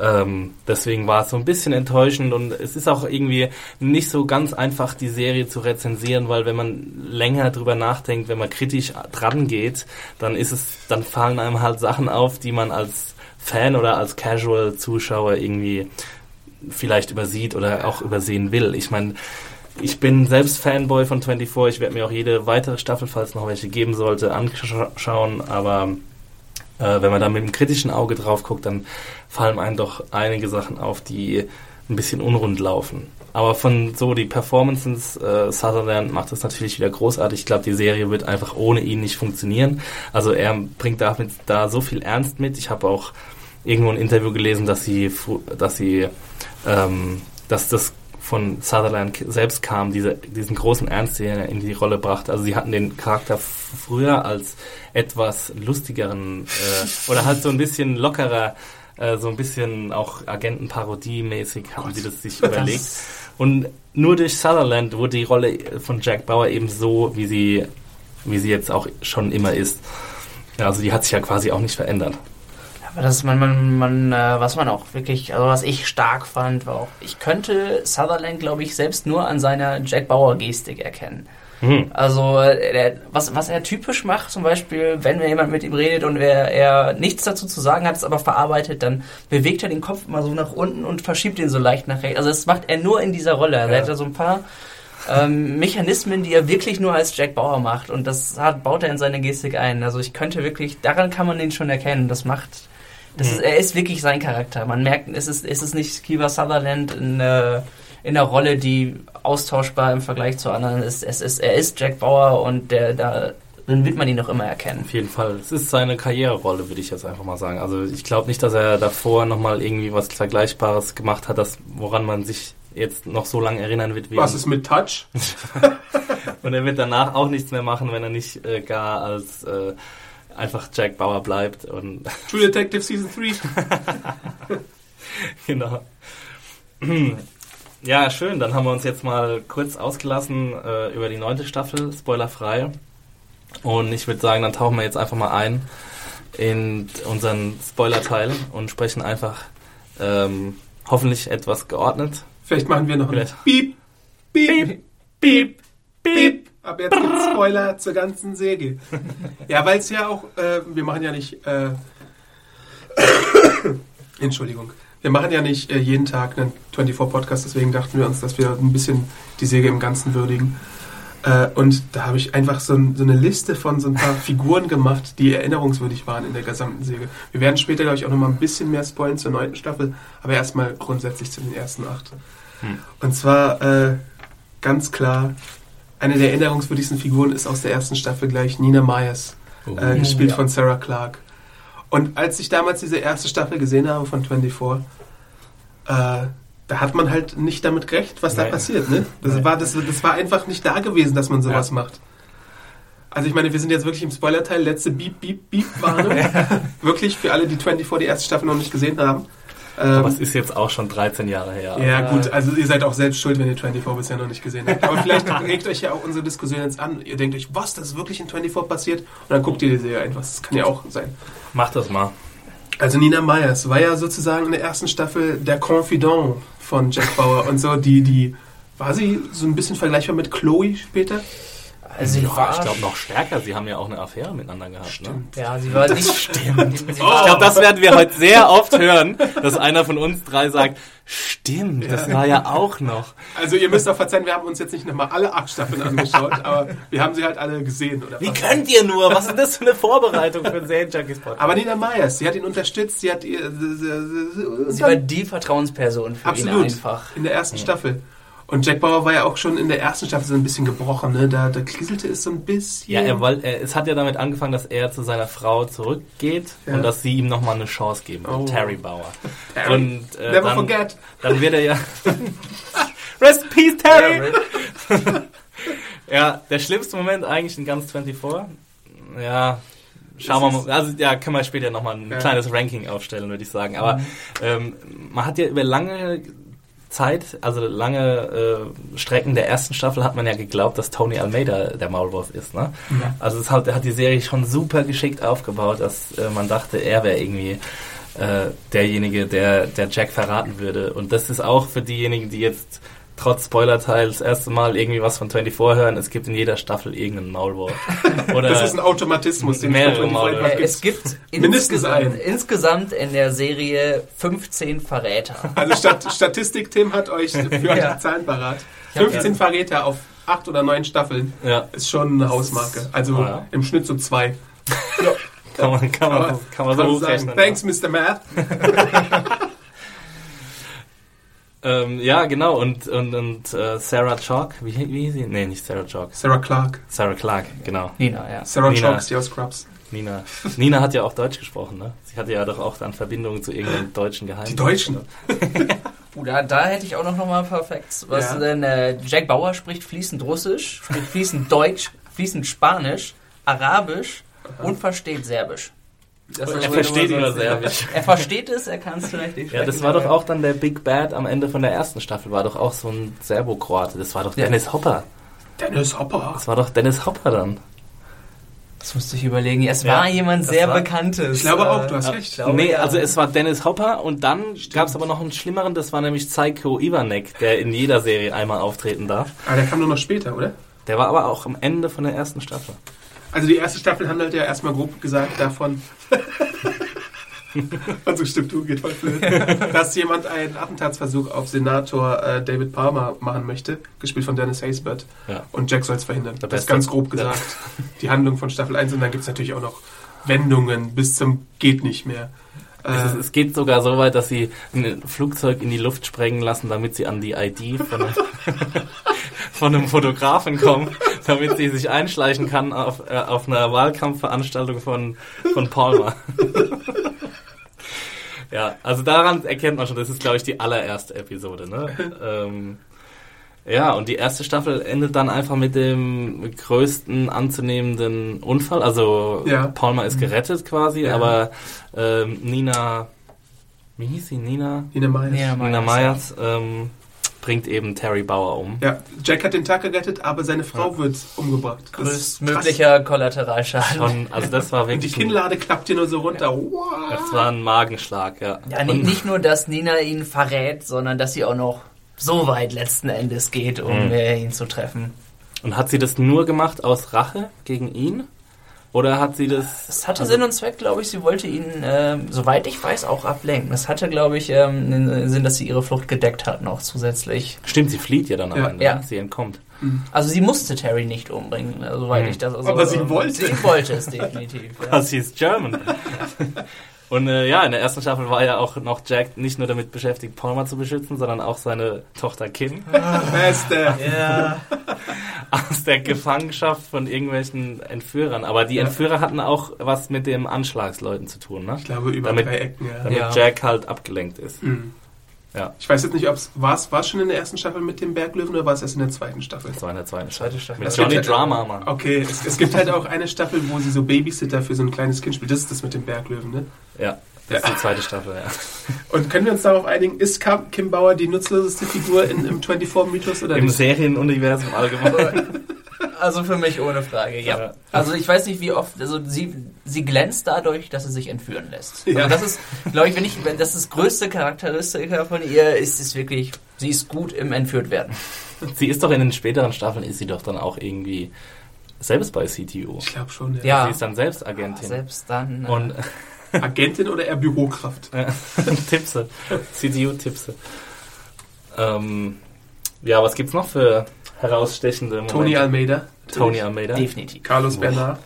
ähm, deswegen war es so ein bisschen enttäuschend und es ist auch irgendwie nicht so ganz einfach, die Serie zu rezensieren, weil wenn man länger drüber nachdenkt, wenn man kritisch dran geht, dann ist es, dann fallen einem halt Sachen auf, die man als Fan oder als Casual-Zuschauer irgendwie vielleicht übersieht oder auch übersehen will. Ich meine, ich bin selbst Fanboy von 24. Ich werde mir auch jede weitere Staffel, falls noch welche geben sollte, anschauen. Aber äh, wenn man da mit einem kritischen Auge drauf guckt, dann fallen einem doch einige Sachen auf, die ein bisschen unrund laufen. Aber von so die Performances, äh, Sutherland macht das natürlich wieder großartig. Ich glaube, die Serie wird einfach ohne ihn nicht funktionieren. Also er bringt damit da so viel Ernst mit. Ich habe auch irgendwo ein Interview gelesen, dass sie, dass sie, ähm, dass das von Sutherland selbst kam, diese, diesen großen Ernst, den er in die Rolle brachte. Also sie hatten den Charakter früher als etwas lustigeren äh, oder halt so ein bisschen lockerer Äh, so ein bisschen auch Agentenparodie-mäßig haben sie das sich überlegt. Und nur durch Sutherland wurde die Rolle von Jack Bauer eben so, wie sie, wie sie jetzt auch schon immer ist. Also die hat sich ja quasi auch nicht verändert. Das ist man, man, man äh, was man auch wirklich, also was ich stark fand, war auch, ich könnte Sutherland, glaube ich, selbst nur an seiner Jack Bauer Gestik erkennen. Mhm. Also der, was, was er typisch macht, zum Beispiel, wenn jemand mit ihm redet und er, er nichts dazu zu sagen hat, es aber verarbeitet, dann bewegt er den Kopf mal so nach unten und verschiebt ihn so leicht nach rechts. Also das macht er nur in dieser Rolle. Also ja. Er hat da so ein paar ähm, Mechanismen, die er wirklich nur als Jack Bauer macht und das hat, baut er in seine Gestik ein. Also ich könnte wirklich, daran kann man ihn schon erkennen. Das macht das ist, er ist wirklich sein Charakter. Man merkt, es ist, es ist nicht Kiva Sutherland in, äh, in einer Rolle, die austauschbar im Vergleich zu anderen ist. Es ist er ist Jack Bauer und der, da dann wird man ihn noch immer erkennen. Auf jeden Fall. Es ist seine Karriererolle, würde ich jetzt einfach mal sagen. Also ich glaube nicht, dass er davor nochmal irgendwie was Vergleichbares gemacht hat, das, woran man sich jetzt noch so lange erinnern wird. Wie was ist mit Touch? und er wird danach auch nichts mehr machen, wenn er nicht äh, gar als äh, einfach Jack Bauer bleibt. Und True Detective Season 3. genau. Ja, schön. Dann haben wir uns jetzt mal kurz ausgelassen äh, über die neunte Staffel, spoilerfrei. Und ich würde sagen, dann tauchen wir jetzt einfach mal ein in unseren Spoiler-Teil und sprechen einfach ähm, hoffentlich etwas geordnet. Vielleicht machen wir noch ein Piep, Piep, Piep, Piep. Ab jetzt gibt es Spoiler zur ganzen Säge. Ja, weil es ja auch, äh, wir machen ja nicht, äh, Entschuldigung, wir machen ja nicht äh, jeden Tag einen 24-Podcast, deswegen dachten wir uns, dass wir ein bisschen die Säge im Ganzen würdigen. Äh, und da habe ich einfach so, ein, so, eine Liste von so ein paar Figuren gemacht, die erinnerungswürdig waren in der gesamten Säge. Wir werden später, glaube ich, auch nochmal ein bisschen mehr spoilen zur neunten Staffel, aber erstmal grundsätzlich zu den ersten acht. Hm. Und zwar äh, ganz klar eine der erinnerungswürdigsten Figuren ist aus der ersten Staffel gleich Nina Myers, oh. äh, gespielt ja. von Sarah Clark. Und als ich damals diese erste Staffel gesehen habe von 24, äh, da hat man halt nicht damit gerechnet, was Nein. da passiert. Ne? Das, war, das, das war einfach nicht da gewesen, dass man sowas ja. macht. Also ich meine, wir sind jetzt wirklich im Spoiler-Teil, letzte Beep, Beep, Beep-Warnung. wirklich für alle, die 24 die erste Staffel noch nicht gesehen haben. Ähm, Aber es ist jetzt auch schon 13 Jahre her. Ja, gut, also ihr seid auch selbst schuld, wenn ihr 24 bisher noch nicht gesehen habt. Aber vielleicht regt euch ja auch unsere Diskussion jetzt an. Ihr denkt euch, was, das ist wirklich in 24 passiert? Und dann guckt ihr die Serie einfach. Das kann ja auch sein. Macht das mal. Also Nina Myers war ja sozusagen in der ersten Staffel der Confidant von Jack Bauer und so, die, die, war sie so ein bisschen vergleichbar mit Chloe später? Also ja, war ich glaube noch stärker. Sie haben ja auch eine Affäre miteinander gehabt. Ne? Stimmt. Ne? Ja, sie war nicht stimmt. ich glaube, das werden wir heute sehr oft hören, dass einer von uns drei sagt, stimmt, das war ja auch noch. Also ihr müsst auch verzeihen, wir haben uns jetzt nicht nochmal alle acht Staffeln angeschaut, aber wir haben sie halt alle gesehen. Oder Wie könnt ihr nur? Was ist das für eine Vorbereitung für einen Serienjunkies Podcast? Aber Nina Myers, sie hat ihn unterstützt, sie hat ihr... Sie, sie war die Vertrauensperson für Absolut, ihn einfach. in der ersten ja. Staffel. Und Jack Bauer war ja auch schon in der ersten Staffel so ein bisschen gebrochen, ne? Da, da kriselte es so ein bisschen. Ja, er wollte, es hat ja damit angefangen, dass er zu seiner Frau zurückgeht ja. und dass sie ihm nochmal eine Chance geben. Oh. Terry Bauer. Terry. Und, äh, Never dann, forget. Dann wird er ja. Rest in peace, Terry! ja, der schlimmste Moment eigentlich in ganz 24. Ja, Schauen wir mal. Also ja, können wir später nochmal ein ja. kleines Ranking aufstellen, würde ich sagen. Aber mhm. ähm, man hat ja über lange Zeit, also lange äh, Strecken der ersten Staffel hat man ja geglaubt, dass Tony Almeida der Maulwurf ist. Ne? Ja. Also es hat, hat die Serie schon super geschickt aufgebaut, dass äh, man dachte, er wäre irgendwie äh, derjenige, der, der Jack verraten würde. Und das ist auch für diejenigen, die jetzt trotz Spoilerteil das erste Mal irgendwie was von 24 hören, es gibt in jeder Staffel irgendeinen Maulwurf. Oder das ist ein Automatismus, den mehrere Maulwürfe. Es gibt mindestens einen. Insgesamt in der Serie 15 Verräter. Also Stat Statistik, Tim hat euch für euch ja. die Zahlen parat. 15 Verräter auf acht oder neun Staffeln ja. ist schon eine Hausmarke. Also ja. im Schnitt so zwei. Ja. Kann man, kann man, kann man so hochrechnen. Thanks, Mr. Math. Ähm, ja, genau. Und, und, und uh, Sarah Chalk, wie, wie hieß sie? Nee, nicht Sarah Chalk. Sarah Clark. Sarah Clark, genau. Nina, ja. Sarah Nina. Chalk ist die aus Scrubs. Nina. Nina hat ja auch Deutsch gesprochen, ne? Sie hatte ja doch auch dann Verbindungen zu irgendeinem deutschen Geheimnis. Die Deutschen? uh, da, da hätte ich auch noch mal perfekt. Was ja. denn? Äh, Jack Bauer spricht fließend Russisch, spricht fließend Deutsch, fließend Spanisch, Arabisch Aha. und versteht Serbisch. Das Er versteht so- Serbisch. Er versteht es, er kann es vielleicht nicht Ja, das war doch auch dann der Big Bad am Ende von der ersten Staffel, war doch auch so ein Serbo-Kroate. Das war doch Ja. Dennis Hopper. Dennis Hopper. Das war doch Dennis Hopper dann. Das musste ich überlegen. Es Ja, war jemand sehr war- Bekanntes. Ich glaube auch, Äh, du hast recht. glaube, nee, ja. also es war Dennis Hopper und dann gab es aber noch einen schlimmeren, das war nämlich Psycho Ivanek, der in jeder Serie einmal auftreten darf. Aber der kam nur noch später, oder? Der war aber auch am Ende von der ersten Staffel. Also die erste Staffel handelt ja erstmal grob gesagt davon. Also stimmt, du geht voll blöd. Dass jemand einen Attentatsversuch auf Senator äh, David Palmer machen möchte, gespielt von Dennis Haysbert. Ja. Und Jack soll es verhindern. Der Das ist ganz grob gesagt. Die Handlung von Staffel 1 und dann gibt es natürlich auch noch Wendungen bis zum geht nicht mehr. Es, ist, Äh, es geht sogar so weit, dass sie ein Flugzeug in die Luft sprengen lassen, damit sie an die ID von, von einem Fotografen kommen, damit sie sich einschleichen kann auf, äh, auf einer Wahlkampfveranstaltung von, von Palmer. ja, also daran erkennt man schon, das ist, glaube ich, die allererste Episode. Ne? ähm, ja, und die erste Staffel endet dann einfach mit dem größten anzunehmenden Unfall. Also Ja. Palmer ist gerettet quasi, Ja. aber ähm, Nina, wie hieß sie? Nina? Nina Myers. Nina Nina Myers, Myers ähm, bringt eben Terry Bauer um. Ja, Jack hat den Tag gerettet, aber seine Frau wird umgebracht. Größtmöglicher Kollateralschaden. Schon, also das war Und die wirklich Kinnlade klappt hier nur so runter. Wow. das war ein Magenschlag, ja. Ja, nicht, Und- nicht nur, dass Nina ihn verrät, sondern dass sie auch noch so weit letzten Endes geht, um Mhm. ihn zu treffen. Und hat sie das nur gemacht aus Rache gegen ihn? Oder hat sie das... Es hatte also- Sinn und Zweck, glaube ich. Sie wollte ihn, ähm, soweit ich weiß, auch ablenken. Es hatte, glaube ich, ähm, den Sinn, dass sie ihre Flucht gedeckt hat noch zusätzlich. Stimmt, sie flieht ja dann am Ja. Ende. Ja. ne? Sie entkommt. Also sie musste Terry nicht umbringen, äh, soweit Mhm. ich das... Also, Aber sie ähm, wollte. Sie wollte es definitiv. Ja. Because he's German. Und äh, ja, in der ersten Staffel war ja auch noch Jack nicht nur damit beschäftigt, Palmer zu beschützen, sondern auch seine Tochter Kim Beste. Ja. aus der Gefangenschaft von irgendwelchen Entführern. Aber die Ja. Entführer hatten auch was mit dem Anschlagsleuten zu tun, ne? Ich glaube über Damit- drei Ecken, ja. Damit Ja. Jack halt abgelenkt ist. Mhm. Ja. Ich weiß jetzt nicht, ob es war es schon in der ersten Staffel mit dem Berglöwen oder war es erst in der zweiten Staffel? Das war in der zweiten Zweite Staffel. Staffel. Mit Es Johnny ja- Drama, Mann. Okay, es, es gibt halt auch eine Staffel, wo sie so Babysitter für so ein kleines Kind spielt. Das ist das mit dem Berglöwen, ne? Ja, das ist die zweite Staffel, ja. Und können wir uns darauf einigen, ist Kim Bauer die nutzloseste Figur in, im 24-Mythos oder Im nicht? Serienuniversum allgemein. Also für mich ohne Frage, ja. Also ich weiß nicht, wie oft, also sie, sie glänzt dadurch, dass sie sich entführen lässt. Ja. Also das ist, glaube ich, wenn ich, wenn das das größte Charakteristika von ihr ist, ist wirklich, sie ist gut im entführt werden. sie ist doch in den späteren Staffeln, ist sie doch dann auch irgendwie selbst bei CTU. Ich glaube schon, ja. Ja. Sie ist dann selbst Agentin. Selbst dann. äh, Und Agentin oder eher Bürokraft? Tippse. CTU-Tippse. Ähm, ja, was gibt's noch für herausstechende Momente? Tony Almeida. Tony Almeida. definitiv. Carlos Bernard.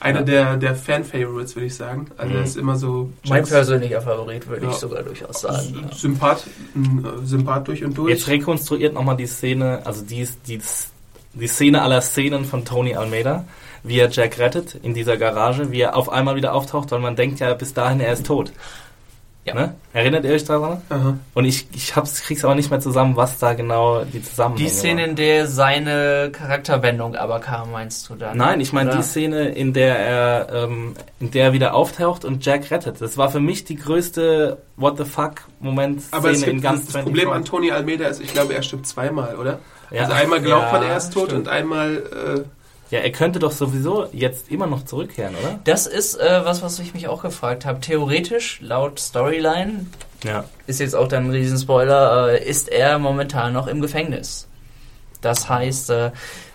Einer Ja. der, der Fan-Favorites, würde ich sagen. Also Mhm. er ist immer so Mein persönlicher Favorit, würde Ja. ich sogar durchaus sagen. Sympath, äh, Sympath durch und durch. Jetzt rekonstruiert nochmal die Szene, also die, die, die Szene aller Szenen von Tony Almeida, wie er Jack rettet in dieser Garage, wie er auf einmal wieder auftaucht, weil man denkt ja bis dahin, er ist tot. Ja. Ne? Erinnert ihr euch daran? Aha. Und ich, ich hab's, krieg's aber nicht mehr zusammen, was da genau die Zusammenhänge Die Szene, waren. in der seine Charakterwendung aber kam, meinst du dann? Nein, ich meine die Szene, in der er, ähm, in der er wieder auftaucht und Jack rettet. Das war für mich die größte What the fuck Moment Aber es Szene in gibt, ganz das, das Problem an 24. Tony Almeida ist, ich glaube, er stirbt zweimal, oder? Ja. Also einmal glaubt man, Ja, er ist tot stimmt. und einmal... Ja, er könnte doch sowieso jetzt immer noch zurückkehren, oder? Das ist äh, was, was ich mich auch gefragt habe. Theoretisch, laut Storyline, Ja. ist jetzt auch dann ein Riesenspoiler, äh, ist er momentan noch im Gefängnis. Das heißt, äh,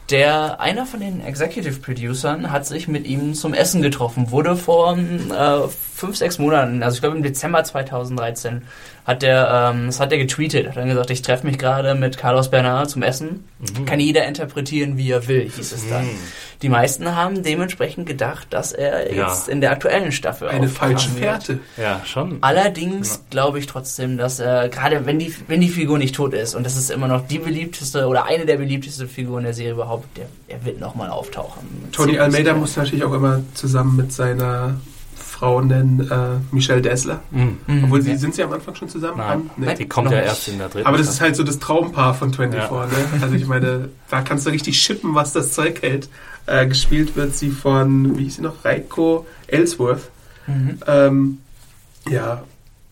der einer von den Executive Producern hat sich mit ihm zum Essen getroffen, wurde vor äh, fünf, sechs Monaten, also ich glaube im Dezember 2013, hat der, ähm, das hat er getweetet, hat dann gesagt, ich treffe mich gerade mit Carlos Bernard zum Essen. Kann jeder interpretieren, wie er will, hieß es dann. Mhm. Die meisten haben dementsprechend gedacht, dass er Ja. jetzt in der aktuellen Staffel Eine falsche. Fährte. Ja, schon. Allerdings glaube ich trotzdem, dass äh, gerade wenn die, wenn die Figur nicht tot ist und das ist immer noch die beliebteste oder eine der beliebtesten Figuren der Serie überhaupt, der, er wird nochmal auftauchen. Tony Almeida muss natürlich auch immer zusammen mit seiner Frau nennen, äh, Michelle Dessler. Mhm. Mhm, Obwohl, sie, ja. sind sie am Anfang schon zusammen? Nein. Nee. Die kommt noch ja nicht. erst in der dritten. Aber das ist halt so das Traumpaar von 24, Ja. ne? Also ich meine, da kannst du richtig schippen, was das Zeug hält. Äh, gespielt wird sie von, wie hieß sie noch, Reiko Ellsworth. Mhm. Ähm, ja,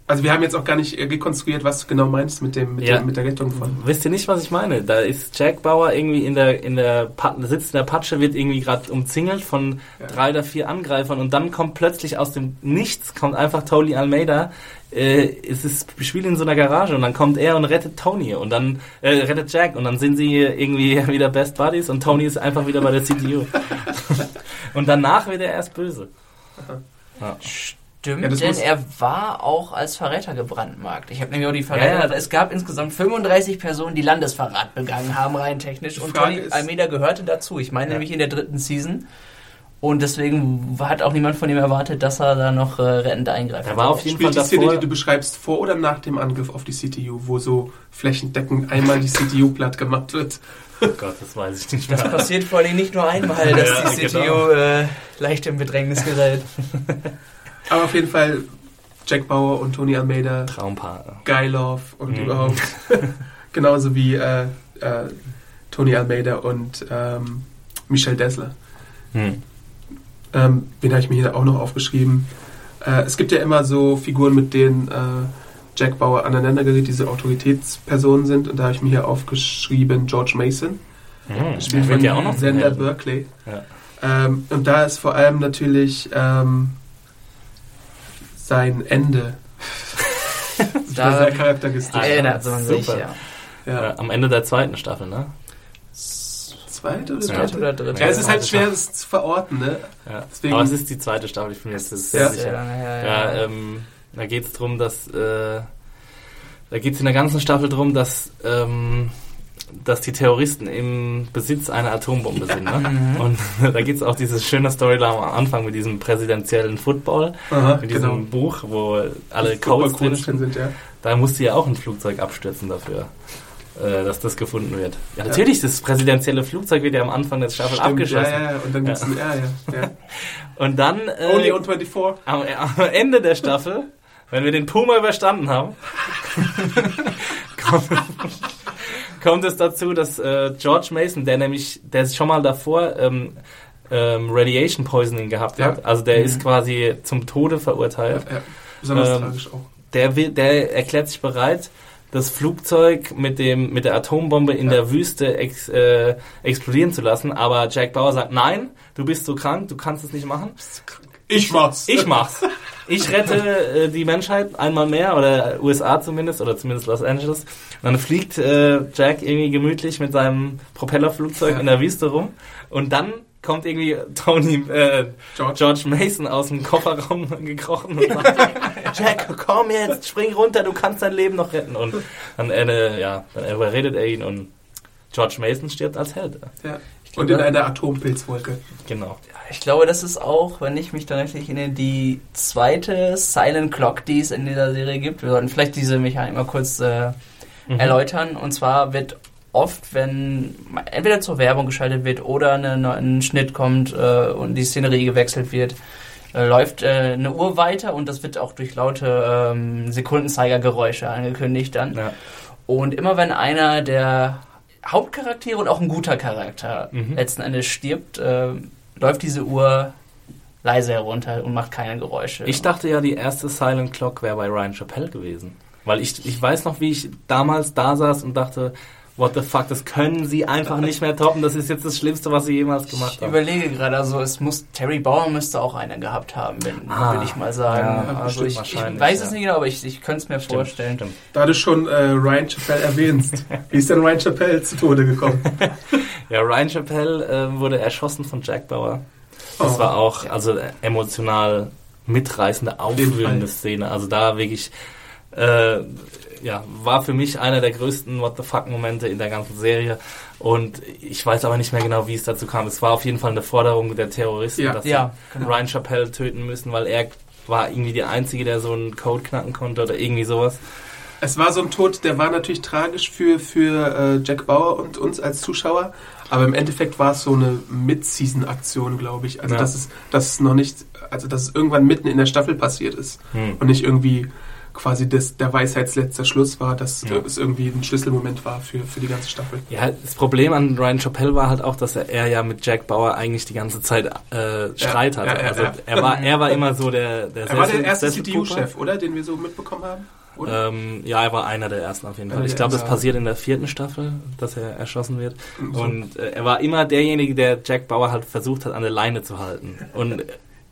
also wir haben jetzt auch gar nicht rekonstruiert, was du genau meinst mit dem mit, Ja. dem, mit der Rettung von. Wisst ihr nicht, was ich meine? Da ist Jack Bauer irgendwie in der, in der sitzt in der Patsche, wird irgendwie gerade umzingelt von Ja. drei oder vier Angreifern und dann kommt plötzlich aus dem Nichts, kommt einfach Tony Almeida. Äh, es ist Spiel in so einer Garage und dann kommt er und rettet Tony und dann äh, rettet Jack und dann sind sie irgendwie wieder Best Buddies und Tony ist einfach wieder bei der CTU. und danach wird er erst böse. Stimmt, Ja, das denn er war auch als Verräter gebrandmarkt. Ich habe nämlich auch die Verräter. Ja, ja. Es gab insgesamt 35 Personen, die Landesverrat begangen haben, rein technisch. Und Tony Almeida gehörte dazu. Ich meine Ja. nämlich in der dritten Season. Und deswegen hat auch niemand von ihm erwartet, dass er da noch äh, rettend eingreift. Er war auf jeden Fall Spielt die Szene, die du beschreibst, vor oder nach dem Angriff auf die CTU, wo so flächendeckend einmal die CTU platt gemacht wird? Oh Gott, das weiß ich nicht Das mehr. passiert vor allem nicht nur einmal, dass Ja, die CTU genau. äh, leicht in Bedrängnis gerät. Aber auf jeden Fall Jack Bauer und Tony Almeida, Traumpaar. Guy Love und Mhm. überhaupt. Genauso wie äh, äh, Tony Almeida und ähm, Michel Dessler. Hm. Ähm, wen habe ich mir hier auch noch aufgeschrieben? Äh, es gibt ja immer so Figuren, mit denen äh, Jack Bauer aneinander gerät, diese Autoritätspersonen sind. Und da habe ich mir hier aufgeschrieben George Mason, Hm. gespielt Der wird von ja auch noch Helden. Berkeley. Ja. Ähm, und da ist vor allem natürlich ähm, sein Ende. Das war Da sehr charakteristisch. Erinnert man sich, super. ja. Ja. Am Ende der zweiten Staffel, ne? Zweite oder Zweite dritte? oder dritte? Ja, es ist halt schwer, es zu verorten, ne? Ja. Deswegen- Aber es ist die zweite Staffel, ich bin jetzt sehr Ja. Sehr sicher. lange her, Ja, ja. ähm, da geht es darum, dass äh, da geht es in der ganzen Staffel darum, dass ähm, dass die Terroristen im Besitz einer Atombombe sind. Ne? Mhm. Und da gibt es auch diese schöne Storyline am Anfang mit diesem präsidentiellen Football, Aha, mit diesem genau. Buch, wo alle Codes drin sind. sind, ja. Da musste ja auch ein Flugzeug abstürzen dafür, äh, dass das gefunden wird. Ja, natürlich, das präsidentielle Flugzeug wird ja am Anfang der Staffel Stimmt, abgeschossen. Ja, ja, ja. Und dann gibt's ja, ja, ja. Und dann äh, Only on 24. am, am Ende der Staffel, wenn wir den Puma überstanden haben, kommt, kommt es dazu, dass äh, George Mason, der nämlich, der schon mal davor ähm, ähm, Radiation Poisoning gehabt Ja. hat, also der Mhm. ist quasi zum Tode verurteilt, Ja, ja. Besonders Ähm, tragisch auch. der, will, der erklärt sich bereit, das Flugzeug mit dem mit der Atombombe in Ja. der Wüste ex, äh, explodieren zu lassen, aber Jack Bauer sagt, nein, du bist so krank, du kannst es nicht machen. Ich mach's. Ich mach's. Ich rette äh, die Menschheit einmal mehr oder USA zumindest oder zumindest Los Angeles. Und dann fliegt äh, Jack irgendwie gemütlich mit seinem Propellerflugzeug in der Wüste rum und dann kommt irgendwie Tony äh, George. George Mason aus dem Kofferraum gekrochen und sagt, Jack, komm jetzt, spring runter, du kannst dein Leben noch retten. Und dann, äh, ja, dann überredet er ihn und George Mason stirbt als Held. Ja. Ich Und in einer Atompilzwolke. Genau. Ich glaube, das ist auch, wenn ich mich da richtig erinnere, die zweite Silent Clock, die es in dieser Serie gibt. Wir sollten vielleicht diese Mechanik mal kurz äh, Mhm. erläutern. Und zwar wird oft, wenn entweder zur Werbung geschaltet wird oder eine, ein Schnitt kommt äh, und die Szenerie gewechselt wird, äh, läuft äh, eine Uhr weiter und das wird auch durch laute ähm, Sekundenzeigergeräusche angekündigt dann. Ja. Und immer wenn einer der Hauptcharaktere und auch ein guter Charakter Mhm. letzten Endes stirbt, äh, läuft diese Uhr leise herunter und macht keine Geräusche. Ich dachte ja, die erste Silent Clock wäre bei Ryan Chappelle gewesen. Weil ich, ich weiß noch, wie ich damals da saß und dachte, what the fuck, das können sie einfach nicht mehr toppen. Das ist jetzt das Schlimmste, was sie jemals gemacht ich haben. überlege gerade, also es muss Terry Bauer müsste auch eine gehabt haben, wenn, Ah, würde ich mal sagen. ja, also ich, ich wahrscheinlich, weiß ja. es nicht genau, aber ich, ich könnte es mir Stimmt, vorstellen. Stimmt. Da du schon äh, Ryan Chappelle erwähnst, wie ist denn Ryan Chappelle zu Tode gekommen? Ja, Ryan Chappelle äh, wurde erschossen von Jack Bauer. Das Oh. war auch also äh, emotional mitreißende, aufwühlende. Szene. Also da wirklich, äh, ja, war für mich einer der größten What the fuck Momente in der ganzen Serie. Und ich weiß aber nicht mehr genau, wie es dazu kam. Es war auf jeden Fall eine Forderung der Terroristen, Ja. dass Ja, sie genau. Ryan Chappelle töten müssen, weil er war irgendwie der Einzige, der so einen Code knacken konnte oder irgendwie sowas. Es war so ein Tod, der war natürlich tragisch für, für äh, Jack Bauer und uns als Zuschauer, aber im Endeffekt war es so eine Mid-Season-Aktion, glaube ich. Also Ja. dass es, dass es noch nicht, also dass es irgendwann mitten in der Staffel passiert ist Hm. und nicht irgendwie quasi das, der Weisheitsletzter Schluss war, dass ja. es irgendwie ein Schlüsselmoment war für, für die ganze Staffel. Ja, das Problem an Ryan Chappelle war halt auch, dass er, er ja mit Jack Bauer eigentlich die ganze Zeit äh, Streit ja, hatte. Ja, also er war er war immer so der der Er war der erste CDU-Chef, oder? Den wir so mitbekommen haben? Ähm, ja, er war einer der ersten auf jeden Fall. Ich glaube, das passiert in der vierten Staffel, dass er erschossen wird. So. Und äh, er war immer derjenige, der Jack Bauer halt versucht hat, an der Leine zu halten. Und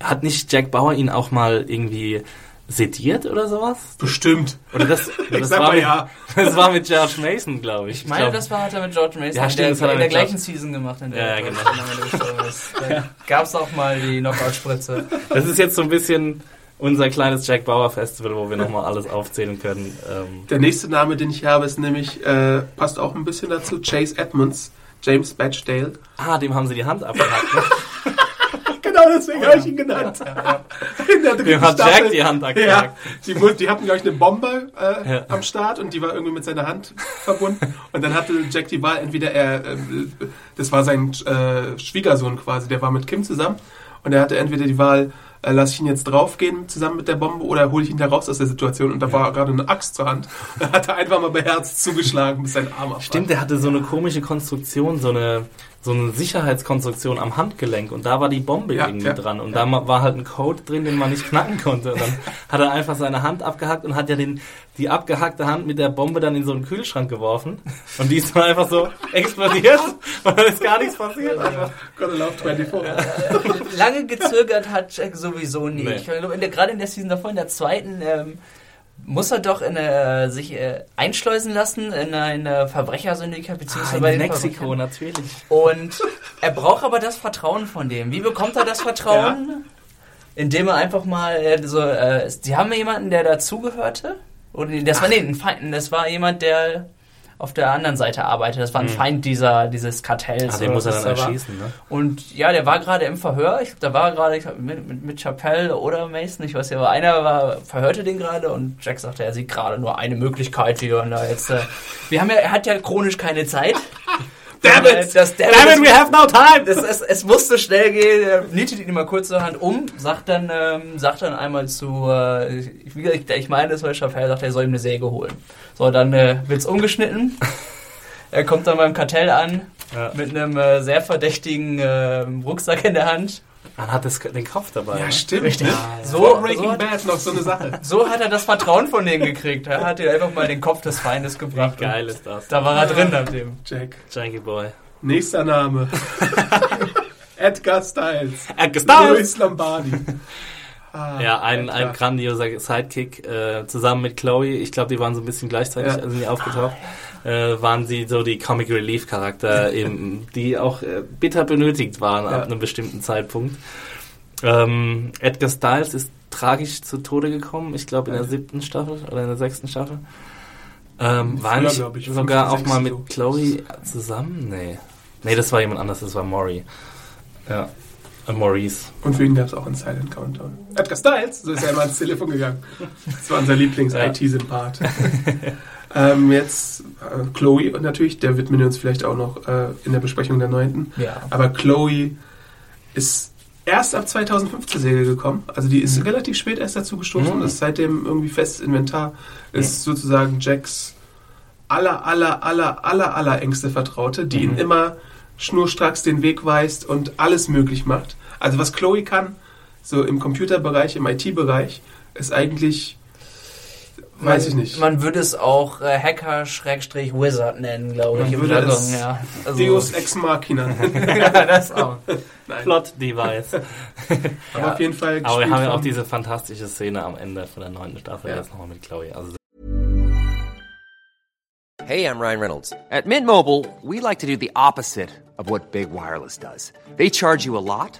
hat nicht Jack Bauer ihn auch mal irgendwie sediert oder sowas? Bestimmt. Oder das, das, war, mit, ja. das war mit George Mason, glaube ich. Ich meine, ich glaub, das war hat er mit George Mason ja, stimmt, in der, in der gleichen Season gemacht. In der ja, genau. Da gab es auch mal die Knockout-Spritze. Das ist jetzt so ein bisschen unser kleines Jack Bauer Festival, wo wir nochmal alles aufzählen können. Ähm der nächste Name, den ich habe, ist nämlich, äh, passt auch ein bisschen dazu, Chase Edmonds, James Batchdale. Ah, dem haben sie die Hand abgehackt. Ne? genau deswegen oh, habe ich ihn genannt. Ja, ja. Dritten hat Staffel. Jack die Hand abgehackt. Ja, die, die hatten, glaube ich, eine Bombe äh, ja. am Start und die war irgendwie mit seiner Hand verbunden. Und dann hatte Jack die Wahl, entweder er, äh, das war sein äh, Schwiegersohn quasi, der war mit Kim zusammen. Und er hatte entweder die Wahl, äh, lasse ich ihn jetzt draufgehen zusammen mit der Bombe oder hole ich ihn da raus aus der Situation? Und da war gerade eine Axt zur Hand. Da hat er einfach mal beherzt zugeschlagen, bis sein Arm abfall. Stimmt, der hatte so eine komische Konstruktion, so eine so eine Sicherheitskonstruktion am Handgelenk und da war die Bombe ja, irgendwie ja, dran und ja. da war halt ein Code drin, den man nicht knacken konnte. Und dann hat er einfach seine Hand abgehackt und hat ja den, die abgehackte Hand mit der Bombe dann in so einen Kühlschrank geworfen und die ist dann einfach so explodiert und dann ist gar nichts passiert. Gotta love 24. Lange gezögert hat Jack sowieso nicht. Nee. Gerade in der Season davor, in der zweiten, ähm, muss er doch in eine, sich äh, einschleusen lassen in eine Verbrechersyndikat beziehungsweise ah, bei Mexiko natürlich. Und er braucht aber das Vertrauen von dem. Wie bekommt er das Vertrauen? Ja. Indem er einfach mal äh, so, äh, sie haben jemanden, der dazugehörte. Oder das Ach. war nee, ein Feind, das war jemand, der auf der anderen Seite arbeitet. Das war ein mhm. Feind dieser, dieses Kartells. Ah, den muss er dann erschießen, ne? Und ja, der war gerade im Verhör. Ich, da war gerade mit, mit, mit Chappelle oder Mason, ich weiß ja, aber einer war, verhörte den gerade und Jack sagte, er sieht gerade nur eine Möglichkeit, die wir da jetzt. Äh, wir haben ja, er hat ja chronisch keine Zeit. Damn it! Das, damn, damn it, we have no time! Es, es, es musste schnell gehen. Er nietet ihn mal kurz zur Hand um, sagt dann, ähm, sagt dann einmal zu, äh, ich, ich meine, das war Chappelle, sagt, er soll ihm eine Säge holen. So, dann äh, wird's umgeschnitten. er kommt dann beim Kartell an, ja. mit einem äh, sehr verdächtigen äh, Rucksack in der Hand. Man hat das, den Kopf dabei. Ja, ne? stimmt. Richtig. Ja, ja. So, Breaking so Bad noch so eine Sache. So hat er das Vertrauen von denen gekriegt. Er hat dir einfach mal den Kopf des Feindes gebracht. Wie geil ist das? Da war er drin nach dem. Jack. Jackie Boy. Nächster Name. Edgar Styles. Edgar Styles. Luis Lombardi. Ah, ja, ein, ein grandioser Sidekick äh, zusammen mit Chloe. Ich glaube, die waren so ein bisschen gleichzeitig, ja. also die aufgetaucht. Äh, waren sie so die Comic Relief Charakter, eben, die auch äh, bitter benötigt waren ja. ab einem bestimmten Zeitpunkt. Ähm, Edgar Styles ist tragisch zu Tode gekommen, ich glaube in der siebten Staffel oder in der sechsten Staffel. Ähm, war nicht ich, sogar auch mal mit Chloe zusammen? Nee. Nee, das war jemand anders, das war Maury. Ja. Äh, Maurice. Und für ihn gab es auch einen Silent Countdown. Edgar Styles, so ist er immer ans Telefon gegangen. Das war unser Lieblings-IT-Sympath. ähm, jetzt äh, Chloe und natürlich, der widmen wir uns vielleicht auch noch äh, in der Besprechung der neunten. Ja. Aber Chloe ist erst ab 2005 zur Serie gekommen. Also die ist mhm. relativ spät erst dazu gestoßen. Mhm. Das ist seitdem irgendwie festes Inventar. Ist mhm. sozusagen Jacks aller, aller, aller, aller, aller engste Vertraute, die ihn mhm. immer schnurstracks den Weg weist und alles möglich macht. Also was Chloe kann, so im Computerbereich, im IT-Bereich, ist eigentlich, weiß man, ich nicht. Man würde es auch äh, Hacker-Wizard nennen, glaube ich. Man würde es ja. also Deus Ex Machina ja, das auch. Plot-Device. Aber ja. auf jeden Fall Aber wir haben ja auch diese fantastische Szene am Ende von der neunten Staffel ja. jetzt nochmal mit Chloe. Also Hey, I'm Ryan Reynolds. At Mint Mobile, we like to do the opposite of what Big Wireless does. They charge you a lot,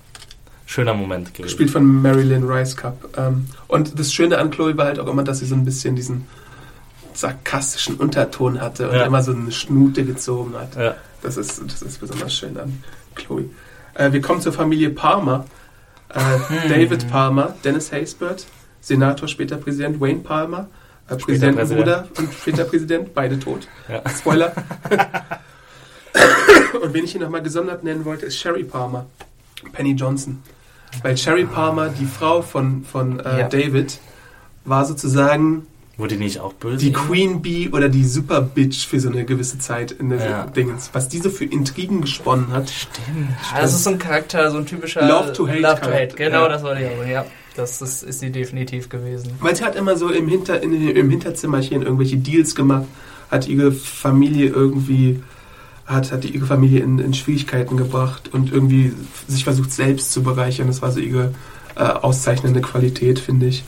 schöner Moment gewesen. Gespielt von Marilyn Rice Cup. Ähm, und das Schöne an Chloe war halt auch immer, dass sie so ein bisschen diesen sarkastischen Unterton hatte und Ja. immer so eine Schnute gezogen hat. Ja. Das ist, das ist besonders schön an Chloe. Äh, wir kommen zur Familie Palmer. Äh, David Palmer, Dennis Haysbert, Senator, später Präsident, Wayne Palmer, äh, Präsidentenbruder und später Präsident, beide tot. Ja. Spoiler. und wen ich hier nochmal gesondert nennen wollte, ist Sherry Palmer, Penny Johnson. Weil Sherry Palmer, die Frau von, von äh, Ja. David, war sozusagen Wurde die nicht auch böse? die Queen Bee oder die Super Bitch für so eine gewisse Zeit in der Ja. Dingens. Was die so für Intrigen gesponnen hat. Stimmt. Ja, das ist so ein Charakter, so ein typischer Love to Hate Love to. Hate. Genau, Ja. das wollte ich auch. Ja, das ist, ist sie definitiv gewesen. Weil sie hat immer so im, Hinter, in, im Hinterzimmerchen irgendwelche Deals gemacht, hat ihre Familie irgendwie, hat, hat ihre Familie in, in Schwierigkeiten gebracht und irgendwie sich versucht selbst zu bereichern. Das war so ihre äh, auszeichnende Qualität, finde ich.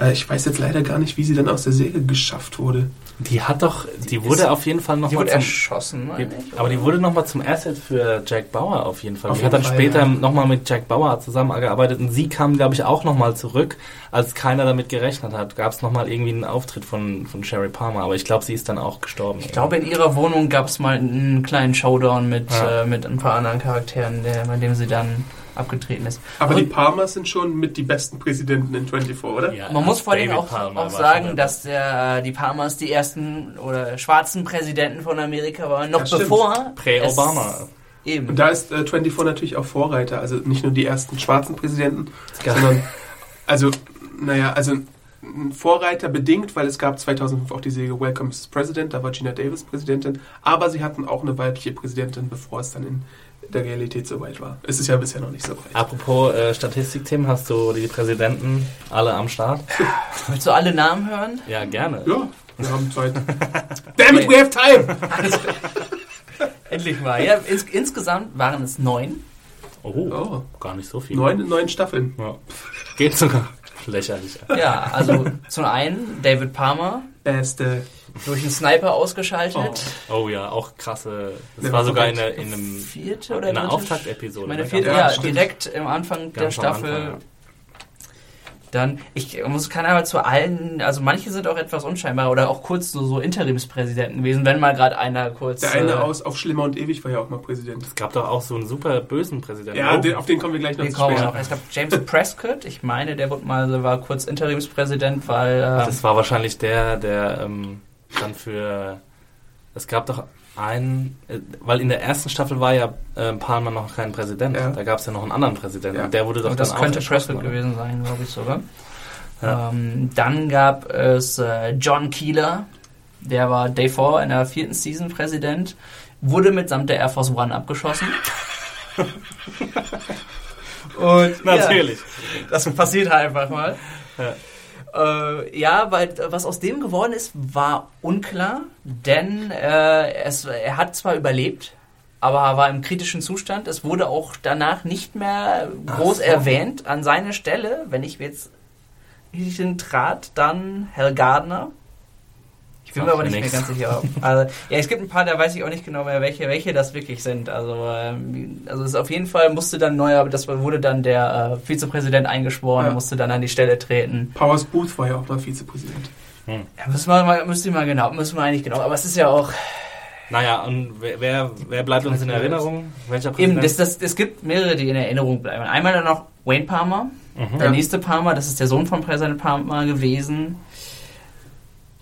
Äh, ich weiß jetzt leider gar nicht, wie sie dann aus der Serie geschafft wurde. Die hat doch, die, wurde auf jeden Fall Die nochmal erschossen, Die, aber die wurde nochmal zum Asset für Jack Bauer auf jeden Fall. Auf die hat jeden dann Fall, später ja. nochmal mit Jack Bauer zusammengearbeitet und sie kam, glaube ich, auch nochmal zurück, als keiner damit gerechnet hat. Gab es nochmal irgendwie einen Auftritt von, von Sherry Palmer, aber ich glaube, sie ist dann auch gestorben. Ich glaube, in ihrer Wohnung gab es mal einen kleinen Showdown mit, Ja. äh, mit ein paar anderen Charakteren, der, bei dem sie dann abgetreten ist. Aber Und die Palmers sind schon mit die besten Präsidenten in 24, oder? Ja, man muss vor allem auch, Palmer auch sagen, dass der, die Palmers die ersten oder schwarzen Präsidenten von Amerika waren, noch Ja, bevor Prä-Obama. Eben. Und da ist äh, 24 natürlich auch Vorreiter, also nicht nur die ersten schwarzen Präsidenten, Ja. sondern, also, naja, also ein Vorreiter bedingt, weil es gab 2005 auch die Serie Welcome Mrs. President, da war Gina Davis Präsidentin, aber sie hatten auch eine weibliche Präsidentin, bevor es dann in der Realität so weit war. Es ist ja bisher noch nicht so weit. Apropos äh, Statistik, Tim, hast du die Präsidenten alle am Start? Willst du alle Namen hören? Ja, gerne. Ja, wir haben Zeit. Damn it, we have time! Endlich mal. Ja, ins, insgesamt waren es neun. Oh, Oh, gar nicht so viel. neun neun Staffeln. Ja. Geht sogar. Lächerlich. Ja, also zum einen David Palmer Beste. Durch einen Sniper ausgeschaltet. Oh ja, auch krasse. Das Der war sogar in der, in einem Vierte oder in einer? Auftaktepisode. Ich meine, ne? vierte, Ja, ja, direkt am Anfang der Ganz am Staffel. Anfang, ja. Dann, ich muss keine Ahnung zu allen, also manche sind auch etwas unscheinbar oder auch kurz so, so Interimspräsidenten gewesen, wenn mal gerade einer kurz. Der eine äh, aus auf Schlimmer und Ewig war ja auch mal Präsident. Es gab doch auch so einen super bösen Präsidenten. Ja, Oh, den, auf den kommen wir gleich noch wir zu kommen sprechen. noch. Es gab James Prescott, ich meine, der wurde mal, war kurz Interimspräsident, weil. Äh, das war wahrscheinlich der, der ähm, dann für. Es gab doch einen, äh, weil in der ersten Staffel war ja äh, Palmer noch kein Präsident. Ja. Da gab es ja noch einen anderen Präsidenten. Ja. Und der wurde doch Und das dann könnte oder? gewesen sein, glaube ich sogar. Ja. Ähm, dann gab es äh, John Keeler, der war Day 4 in der vierten Season Präsident, wurde mitsamt der Air Force One abgeschossen. Und Natürlich. Ja, das passiert halt einfach mal. Ja. Äh, ja, weil was aus dem geworden ist, war unklar, denn äh, es, er hat zwar überlebt, aber er war im kritischen Zustand. Es wurde auch danach nicht mehr groß so. erwähnt. An seine Stelle, wenn ich jetzt richtig trat, dann Hal Gardner. Ich bin mir aber nicht mehr ganz sicher. Also, ja, es gibt ein paar, da weiß ich auch nicht genau mehr, welche, welche das wirklich sind. Also, ähm, also es ist auf jeden Fall musste dann neuer, das wurde dann der äh, Vizepräsident eingeschworen, Ja. musste dann an die Stelle treten. Powers Booth war ja auch mal Vizepräsident. Ja, müssen wir mal, müssen wir mal genau, müssen wir eigentlich genau. Aber es ist ja auch Naja, und wer, wer, bleibt uns in Erinnerung? Welcher eben, Präsident? das, das, es gibt mehrere, die in Erinnerung bleiben. Einmal dann noch Wayne Palmer, Mhm. der Ja. nächste Palmer, das ist der Sohn von Präsident Palmer gewesen.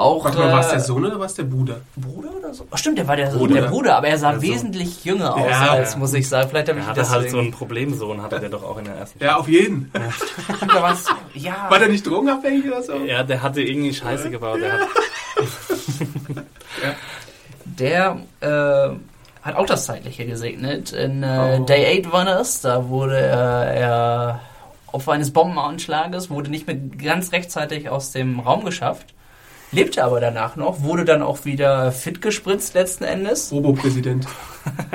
Auch Warte mal, war es äh, der Sohn oder war es der Bruder? Bruder oder so? Ach, stimmt, der war der, Bruder. der Bruder, aber er sah Der Sohn. wesentlich jünger aus, Ja. als muss ich sagen. Vielleicht habe ich Er hatte deswegen. halt so einen Problemsohn, hatte der doch auch in der ersten Ja, auf jeden. War's- ja. War der nicht drogenabhängig oder so? Ja, der hatte irgendwie Scheiße gebaut. Der hat, Der äh, hat auch das Zeitliche gesegnet. In äh, Oh. Day 8 war das. Da wurde äh, er Opfer eines Bombenanschlages, wurde nicht mehr ganz rechtzeitig aus dem Raum geschafft. Lebte aber danach noch, wurde dann auch wieder fit gespritzt letzten Endes. Robo-Präsident.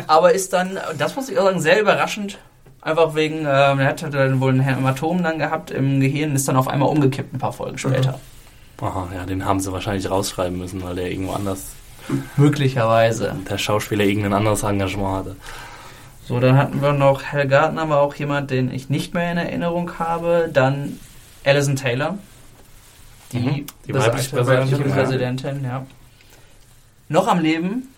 Aber ist dann, das muss ich auch sagen, sehr überraschend. Einfach wegen, ähm, er hat dann wohl ein Hämatom dann gehabt im Gehirn, ist dann auf einmal umgekippt ein paar Folgen später. aha, ja, den haben sie wahrscheinlich rausschreiben müssen, weil der irgendwo anders, Möglicherweise. der Schauspieler irgendein anderes Engagement hatte. So, dann hatten wir noch Hal Gardner, war auch jemand, den ich nicht mehr in Erinnerung habe. Dann Alison Taylor. Die, Mhm. Die weibliche Präsidentin, Präsidentin, ja. Noch am Leben,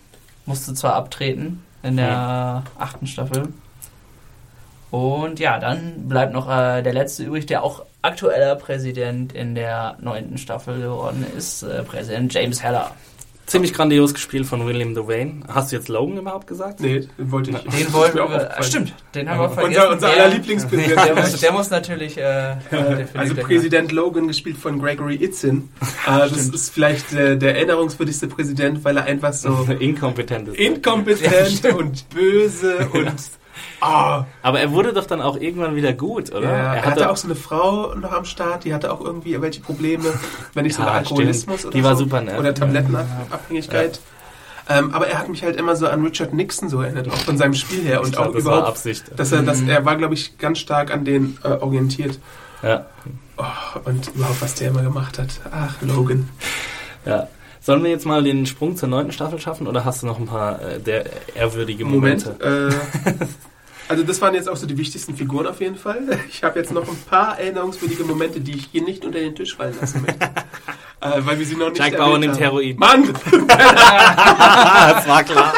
musste zwar abtreten in der achten Staffel. Und ja, dann bleibt noch äh, der letzte übrig, der auch aktueller Präsident in der neunten Staffel geworden ist, äh, Präsident James Heller. Ziemlich grandios gespielt von William Devane. Hast du jetzt Logan überhaupt gesagt? Nee, den wollte ich. Den wollten auch wir. Ah, stimmt, den haben wir Unser, vergessen. unser Der- aller Lieblingspräsident. Der muss, der muss natürlich. Äh, Also Präsident Logan, gespielt von Gregory Itzin. Äh, das ist vielleicht äh, der erinnerungswürdigste Präsident, weil er einfach so Inkompetent ist. inkompetent und böse und ah, Aber er wurde doch dann auch irgendwann wieder gut, oder? ja, er er hatte auch so eine Frau noch am Start, die hatte auch irgendwie welche Probleme, wenn nicht sogar Ja, Alkoholismus stimmt. oder Die war so. super nett. oder Tablettenabhängigkeit. Ähm, aber er hat mich halt immer so an Richard Nixon so erinnert, auch von seinem Spiel her und glaub, auch das war überhaupt, Absicht. dass er, dass er war, glaube ich, ganz stark an den äh, orientiert. Ja, Oh, und überhaupt, was der immer gemacht hat. Ach, Logan. ja. Sollen wir jetzt mal den Sprung zur neunten Staffel schaffen oder hast du noch ein paar äh, der ehrwürdige Moment. Momente? Äh, also das waren jetzt auch so die wichtigsten Figuren auf jeden Fall. Ich habe jetzt noch ein paar erinnerungswürdige Momente, die ich hier nicht unter den Tisch fallen lassen möchte. äh, weil wir sie noch nicht Jack Bauer nimmt. Heroin. Mann! das war klar.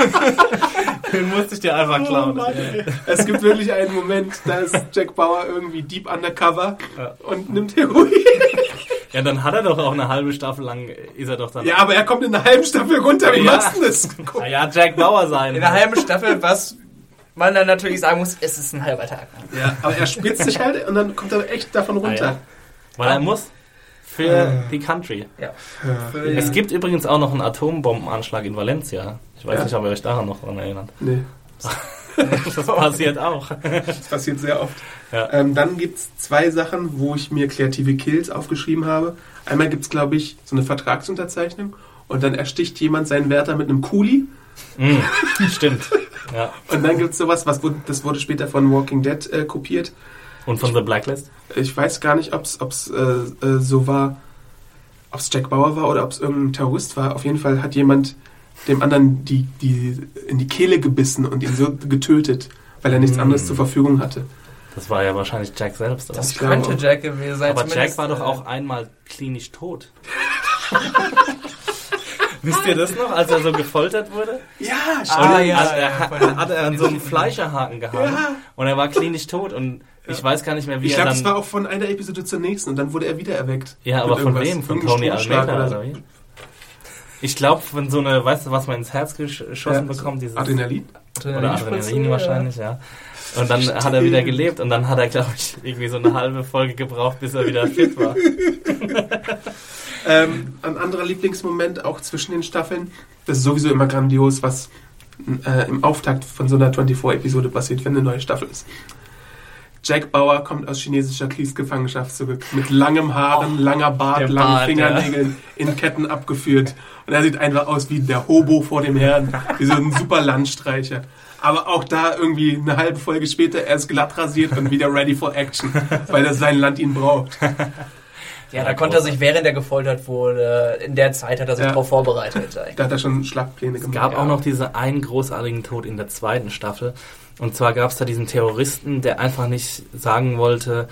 Den musste ich dir einfach klauen. Oh Mann, ey. es gibt wirklich einen Moment, da ist Jack Bauer irgendwie deep undercover Ja. und nimmt Heroin. Ja, dann hat er doch auch eine halbe Staffel lang, äh, ist er doch dann... Ja, aber er kommt in einer halben Staffel runter. Wie Ja. machst du das? Na ja, Jack Bauer sein. In der halben Staffel, was man dann natürlich sagen muss, es ist ein halber Tag. Ja, aber er spritzt sich halt und dann kommt er echt davon runter. Ah, ja. Weil er muss für die Country. Ja. Es gibt übrigens auch noch einen Atombombenanschlag in Valencia. Ich weiß Ja. nicht, ob ihr euch daran noch dran erinnert. Nee, Das passiert auch. das passiert sehr oft. Ja. Ähm, dann gibt es zwei Sachen, wo ich mir kreative Kills aufgeschrieben habe. Einmal gibt es, glaube ich, so eine Vertragsunterzeichnung und dann ersticht jemand seinen Wärter mit einem Kuli. Mm, stimmt. Ja. Und dann gibt es sowas, was wurde, das wurde später von Walking Dead äh, kopiert. Und von The Blacklist? Ich weiß gar nicht, ob es äh, äh, so war, ob es Jack Bauer war oder ob es irgendein Terrorist war. Auf jeden Fall hat jemand dem anderen die, die in die Kehle gebissen und ihn so getötet, weil er nichts Mm. anderes zur Verfügung hatte. Das war ja wahrscheinlich Jack selbst. Oder? Das Ich glaube könnte. Jack gewesen sein. Aber Jack war doch äh, auch einmal klinisch tot. Wisst ihr das noch, als er so gefoltert wurde? Ja, Ah, Und ja, hat, ja, er, hat er an so einem Fleischerhaken gehangen Ja. und er war klinisch tot und ich weiß gar nicht mehr, wie Ich er glaube, dann... das war auch von einer Episode zur nächsten und dann wurde er wieder erweckt. ja, aber von wem? Von Tony Almeida oder oder wie? Ich glaube, von so eine, weißt du, was man ins Herz geschossen Ja, bekommt, dieses Adrenalin? oder Adrenalinspritze, Adrenalin wahrscheinlich, ja. Und dann hat er wieder gelebt und dann hat er, glaube ich, irgendwie so eine halbe Folge gebraucht, bis er wieder fit war. Ähm, ein anderer Lieblingsmoment auch zwischen den Staffeln. Das ist sowieso immer grandios, was äh, im Auftakt von so einer 24-Episode passiert, wenn eine neue Staffel ist. Jack Bauer kommt aus chinesischer Kriegsgefangenschaft zurück. Mit langem Haaren, langer Bart, langen Bart, Fingernägeln, in Ketten abgeführt. Und er sieht einfach aus wie der Hobo vor dem Herrn. Wie so ein super Landstreicher. Aber auch da irgendwie eine halbe Folge später, er ist glatt rasiert und wieder ready for action, weil das sein Land ihn braucht. Ja, da konnte er sich, während er gefoltert wurde, in der Zeit hat er sich Ja. darauf vorbereitet. Da hat er schon Schlachtpläne Es gemacht. gab Ja. auch noch diesen einen großartigen Tod in der zweiten Staffel. Und zwar gab es da diesen Terroristen, der einfach nicht sagen wollte,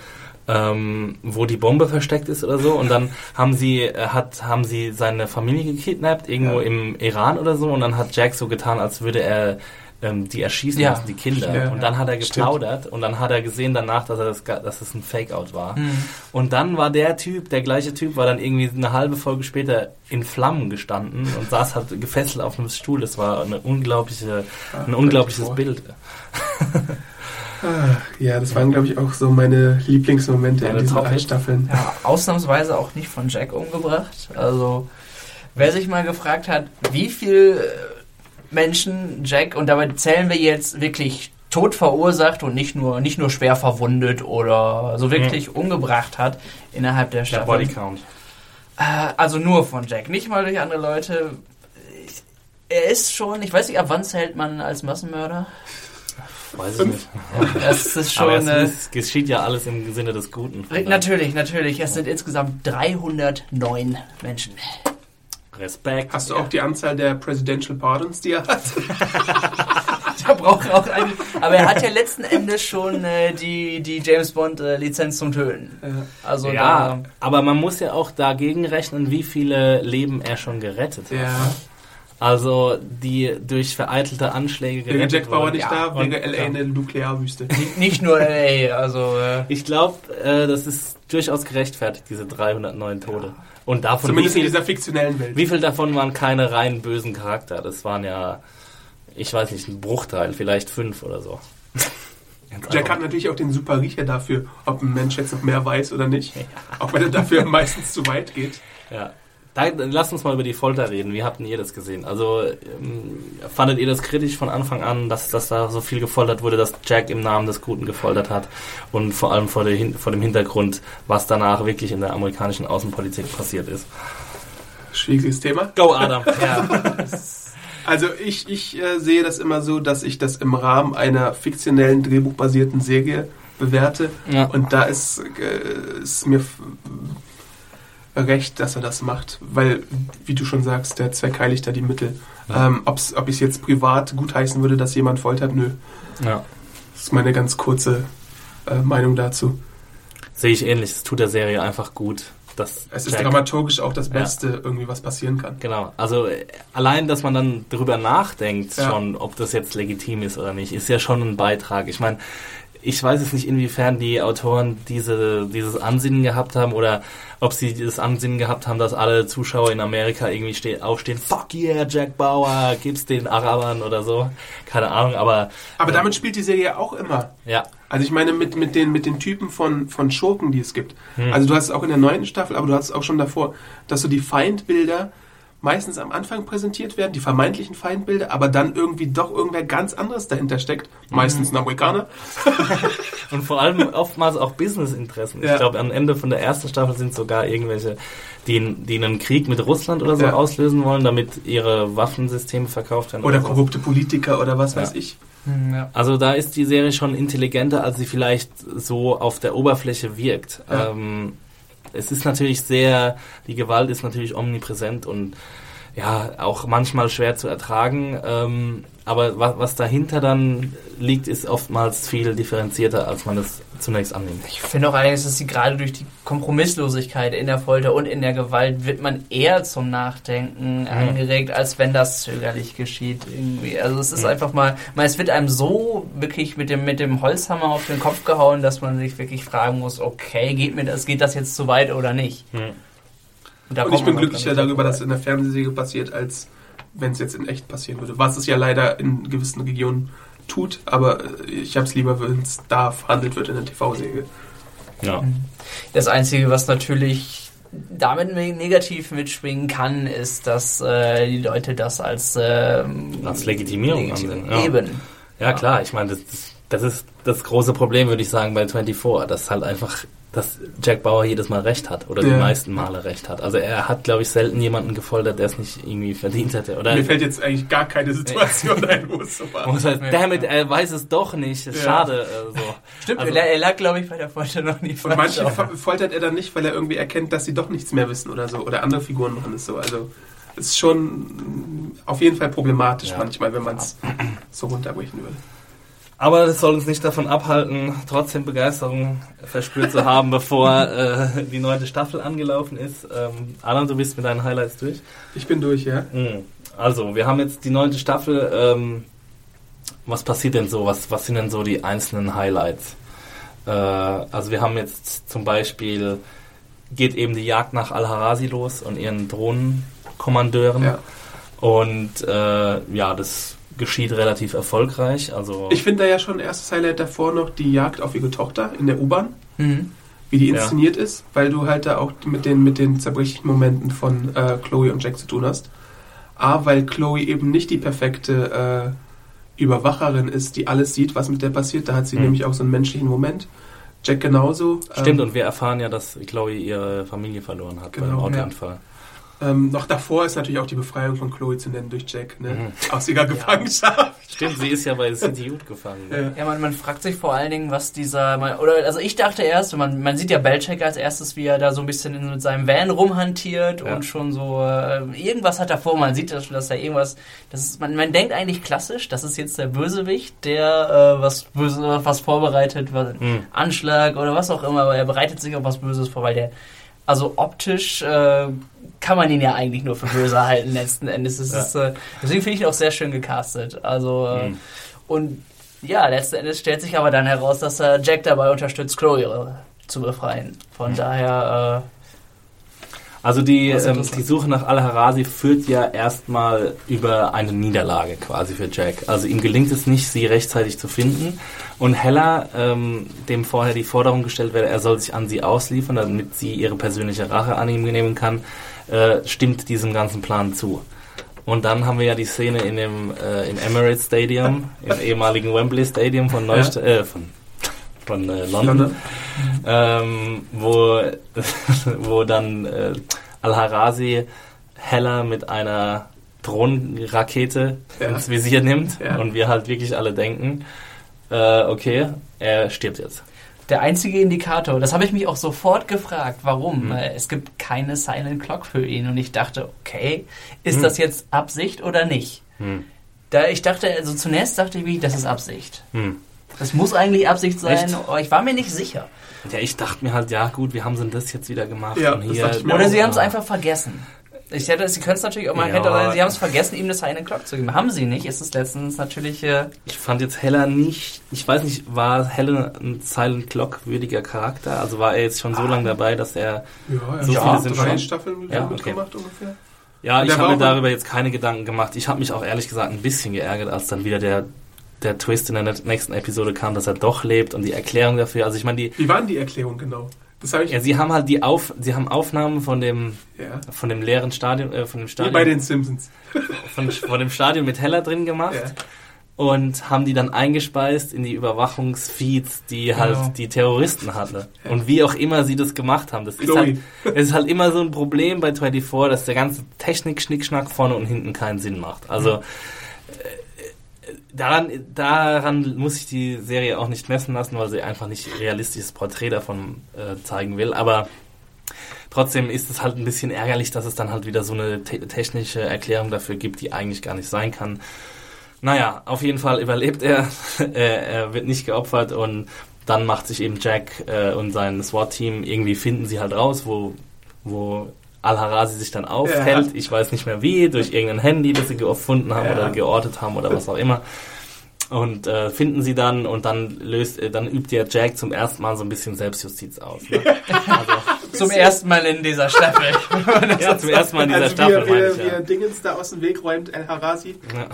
ähm, wo die Bombe versteckt ist oder so. Und dann haben sie, äh, hat, haben sie seine Familie gekidnappt, irgendwo Ja. im Iran oder so. Und dann hat Jack so getan, als würde er ähm, die erschießen Ja. lassen, die Kinder. Ja, und dann hat er stimmt. geplaudert und dann hat er gesehen danach, dass, er das, dass es ein Fake-Out war. Mhm. Und dann war der Typ, der gleiche Typ, war dann irgendwie eine halbe Folge später in Flammen gestanden und saß halt gefesselt auf einem Stuhl. Das war eine unglaubliche, ein unglaubliches. Bild. Ah, ja, das waren, glaube ich, auch so meine Lieblingsmomente Deine in diesen drei? Staffeln. Ja, ausnahmsweise auch nicht von Jack umgebracht. Also, wer sich mal gefragt hat, wie viel Menschen Jack, und dabei zählen wir jetzt wirklich tot verursacht und nicht nur, nicht nur schwer verwundet oder so wirklich umgebracht hat innerhalb der Der Staffel. Bodycount. Äh, also nur von Jack, nicht mal durch andere Leute. Er ist schon, ich weiß nicht, ab wann zählt man als Massenmörder? Weiß ich nicht. Das ist schon. Aber es, äh, es geschieht ja alles im Sinne des Guten. Natürlich, natürlich. Es sind insgesamt 309 Menschen. Respekt. Hast du auch die Anzahl der Presidential Pardons, die er hat? braucht auch eine. Aber er hat ja letzten Endes schon äh, die, die James Bond äh, Lizenz zum Töten. Also Ja, aber man muss ja auch dagegen rechnen, wie viele Leben er schon gerettet hat. Ja. Also die durch vereitelte Anschläge Wegen gerettet Jack Bauer wurden. nicht Ja, da, wegen und- LA ja. eine Nuklearwüste. da, nicht nur LA, also äh, Ich glaube, äh, das ist durchaus gerechtfertigt, diese 309 Tode. Und davon, wie Zumindest in viel, dieser fiktionellen Welt. wie viel davon waren keine rein bösen Charakter? Das waren ja, ich weiß nicht, ein Bruchteil, vielleicht fünf oder so. Jack hat natürlich auch den super Riecher dafür, ob ein Mensch jetzt noch mehr weiß oder nicht. Auch wenn er dafür meistens zu weit geht. Ja. Lasst uns mal über die Folter reden. Wie habt ihr das gesehen? Also, ähm, fandet ihr das kritisch von Anfang an, dass, dass da so viel gefoltert wurde, dass Jack im Namen des Guten gefoltert hat? Und vor allem vor, der, vor dem Hintergrund, was danach wirklich in der amerikanischen Außenpolitik passiert ist. Schwieriges Thema. Go, Adam! ja. Also ich, ich äh, sehe das immer so, dass ich das im Rahmen einer fiktionellen, drehbuchbasierten Serie bewerte. Ja. Und da ist, äh, ist mir recht, dass er das macht. Weil, wie du schon sagst, der Zweck heiligt da die Mittel. Ähm, ob's, ob ich es jetzt privat gutheißen würde, dass jemand foltert, nö. ja. Das ist meine ganz kurze äh, Meinung dazu. Sehe ich ähnlich. Es tut der Serie einfach gut. Dass Es ist Jack- dramaturgisch auch das Ja. Beste, irgendwie was passieren kann. Genau, also allein, dass man dann drüber nachdenkt, Ja. schon, ob das jetzt legitim ist oder nicht, ist ja schon ein Beitrag. Ich meine, ich weiß jetzt nicht, inwiefern die Autoren diese, dieses Ansinnen gehabt haben oder ob sie dieses Ansinnen gehabt haben, dass alle Zuschauer in Amerika irgendwie ste aufstehen, fuck yeah, Jack Bauer, gib's den Arabern oder so. Keine Ahnung, aber Aber damit spielt die Serie ja auch immer. ja, Also ich meine mit, mit, den, mit den Typen von, von Schurken, die es gibt. Hm. Also du hast es auch in der neunten Staffel, aber du hast es auch schon davor, dass so die Feindbilder meistens am Anfang präsentiert werden, die vermeintlichen Feindbilder, aber dann irgendwie doch irgendwer ganz anderes dahinter steckt. Meistens ein Amerikaner. Und vor allem oftmals auch Businessinteressen. Ja. Ich glaube, am Ende von der ersten Staffel sind sogar irgendwelche, die, die einen Krieg mit Russland oder so Ja. auslösen wollen, damit ihre Waffensysteme verkauft werden. Oder so. korrupte Politiker oder was Ja. weiß ich. Hm. Also da ist die Serie schon intelligenter, als sie vielleicht so auf der Oberfläche wirkt. Ja. Ähm, es ist natürlich sehr, die Gewalt ist natürlich omnipräsent und ja, auch manchmal schwer zu ertragen. Ähm, aber was, was dahinter dann liegt, ist oftmals viel differenzierter, als man das zunächst annimmt. Ich finde auch allerdings, dass sie gerade durch die Kompromisslosigkeit in der Folter und in der Gewalt wird man eher zum Nachdenken angeregt, als wenn das zögerlich geschieht irgendwie. Also es ist einfach mal, man, es wird einem so wirklich mit dem, mit dem Holzhammer auf den Kopf gehauen, dass man sich wirklich fragen muss, okay, geht mir das, geht das jetzt zu weit oder nicht? da Und kommt ich bin glücklicher darüber, dass es in der Fernsehserie passiert, als wenn es jetzt in echt passieren würde. Was es ja leider in gewissen Regionen tut, aber äh, ich habe es lieber, wenn es da verhandelt wird in der TV-Serie. Ja. Das Einzige, was natürlich damit ne- negativ mitschwingen kann, ist, dass äh, die Leute das als, ähm, Als Legitimierung legitim- ansehen, ja. Eben. Ja, klar, ich meine, das, das ist das große Problem, würde ich sagen, bei 24, dass halt einfach, dass Jack Bauer jedes Mal recht hat oder die Ja. meisten Male recht hat. Also er hat, glaube ich, selten jemanden gefoltert, der es nicht irgendwie verdient hätte. Oder Mir fällt jetzt eigentlich gar keine Situation ein, wo es so war. muss halt, damit, er weiß es doch nicht, ist Ja. schade. Äh, so. Stimmt, Also- er, lag, glaube ich, bei der Folter noch nie Und falsch. manche auf. fo- foltert er dann nicht, weil er irgendwie erkennt, dass sie doch nichts mehr wissen oder so. Oder andere Figuren machen es so. Also es ist schon auf jeden Fall problematisch Ja. manchmal, wenn man es so runterbrechen würde. Aber das soll uns nicht davon abhalten, trotzdem Begeisterung verspürt zu haben, bevor äh, die neunte Staffel angelaufen ist. Ähm, Adam, du bist mit deinen Highlights durch. Ich bin durch, ja. Mhm. Also, wir haben jetzt die neunte Staffel. Ähm, was passiert denn so? Was, was sind denn so die einzelnen Highlights? Äh, also, wir haben jetzt zum Beispiel, geht eben die Jagd nach Al-Harasi los und ihren Drohnenkommandeuren. Ja. Und äh, ja, das geschieht relativ erfolgreich. Also, Ich finde da ja schon erstes Highlight davor noch die Jagd auf ihre Tochter in der U-Bahn. Mhm. wie die Ja. inszeniert ist, weil du halt da auch mit den, mit den zerbrechlichen Momenten von äh, Chloe und Jack zu tun hast. A, weil Chloe eben nicht die perfekte äh, Überwacherin ist, die alles sieht, was mit der passiert. Da hat sie Mhm. nämlich auch so einen menschlichen Moment. Jack genauso. Stimmt, Ähm, und wir erfahren ja, dass Chloe ihre Familie verloren hat bei Genau, dem ja. Ähm, noch davor ist natürlich auch die Befreiung von Chloe zu nennen durch Jack, ne? Aus ihrer Gefangenschaft. Stimmt, sie ist ja bei City Youth gefangen. Ne? Ja, man, man fragt sich vor allen Dingen, was dieser, man, oder also ich dachte erst, man, man sieht ja Belichick als erstes, wie er da so ein bisschen in, mit seinem Van rumhantiert Ja. und schon so äh, irgendwas hat er vor. Man sieht, dass, dass er irgendwas, das ist, man, man denkt eigentlich klassisch, das ist jetzt der Bösewicht, der äh, was Böse, was vorbereitet, was, Hm. Anschlag oder was auch immer, aber er bereitet sich auf was Böses vor, weil der also optisch äh, kann man ihn ja eigentlich nur für böse halten letzten Endes. Es Ja. ist, äh, deswegen finde ich ihn auch sehr schön gecastet. Also äh, Mhm. und ja, letzten Endes stellt sich aber dann heraus, dass er Jack dabei unterstützt, Chloe äh, zu befreien. Von daher, Also die, ist ähm, die Suche nach Al-Harasi führt ja erstmal über eine Niederlage quasi für Jack. Also ihm gelingt es nicht, sie rechtzeitig zu finden. Und Hella, ähm, dem vorher die Forderung gestellt wird, er soll sich an sie ausliefern, damit sie ihre persönliche Rache an ihm nehmen kann, äh, stimmt diesem ganzen Plan zu. Und dann haben wir ja die Szene in dem äh, im Emirates Stadium, im ehemaligen Wembley Stadium von Neustadt, äh, von, von äh, London London. ähm, wo, wo dann äh, Al-Harasi Hella mit einer Drohnenrakete Ja. ins Visier nimmt Ja. und wir halt wirklich alle denken, äh, okay, er stirbt jetzt. Der einzige Indikator, das habe ich mich auch sofort gefragt, warum. Mhm. Es gibt keine Silent Clock für ihn und ich dachte, okay, ist Mhm. das jetzt Absicht oder nicht? Hm. Da ich dachte, also zunächst dachte ich, wie, das ist Absicht. Hm. Das muss eigentlich Absicht sein, Echt? aber ich war mir nicht sicher. Ja, ich dachte mir halt, ja gut, wie haben sie denn das jetzt wieder gemacht? Ja, und das hier, dachte ich mir Oder auch. sie haben es einfach vergessen. Ich hätte, sie können es natürlich auch, man Ja. hätte, sie haben es vergessen, ihm eine Silent Clock zu geben. Haben sie nicht, ist es letztens natürlich, äh, Ich fand jetzt Hella nicht, ich weiß nicht, war Hella ein Silent Clock würdiger Charakter? Also war er jetzt schon so lange dabei, dass er Ja, er So hat viele sind drei schon. Staffeln Ja, okay. mitgemacht ungefähr. Ja, ich habe mir darüber jetzt keine Gedanken gemacht. Ich habe mich auch ehrlich gesagt ein bisschen geärgert, als dann wieder der, der Twist in der nächsten Episode kam, dass er doch lebt und die Erklärung dafür. Also ich meine, die, Wie war denn die Erklärung genau? Das habe ich ja, sie haben halt die Auf, sie haben Aufnahmen von dem, ja. von dem leeren Stadion, äh, von dem Wie Stadion, bei den Simpsons. von, von dem Stadion mit Heller drin gemacht Ja. und haben die dann eingespeist in die Überwachungsfeeds, die halt Genau. die Terroristen hatten. Und wie auch immer sie das gemacht haben. Das ist halt, es ist halt immer so ein Problem bei 24, dass der ganze Technik-Schnickschnack vorne und hinten keinen Sinn macht. Also äh, daran, daran muss ich die Serie auch nicht messen lassen, weil sie einfach nicht realistisches Porträt davon äh, zeigen will. Aber trotzdem ist es halt ein bisschen ärgerlich, dass es dann halt wieder so eine te technische Erklärung dafür gibt, die eigentlich gar nicht sein kann. Naja, auf jeden Fall überlebt er, er, wird nicht geopfert und dann macht sich eben Jack äh, und sein SWAT-Team, irgendwie finden sie halt raus, wo, wo Al-Harasi sich dann aufhält. Ja. Ich weiß nicht mehr wie, durch irgendein Handy, das sie gefunden haben Ja. oder geortet haben oder was auch immer. Und äh, finden sie dann und dann löst, äh, dann übt ja Jack zum ersten Mal so ein bisschen Selbstjustiz aus. Ne? Also, zum ersten Mal in dieser Staffel. ja, zum ersten Mal in dieser also Staffel, wie, meine er- ich wie, ja. er Dingens da aus dem Weg räumt, El Harasi. ja.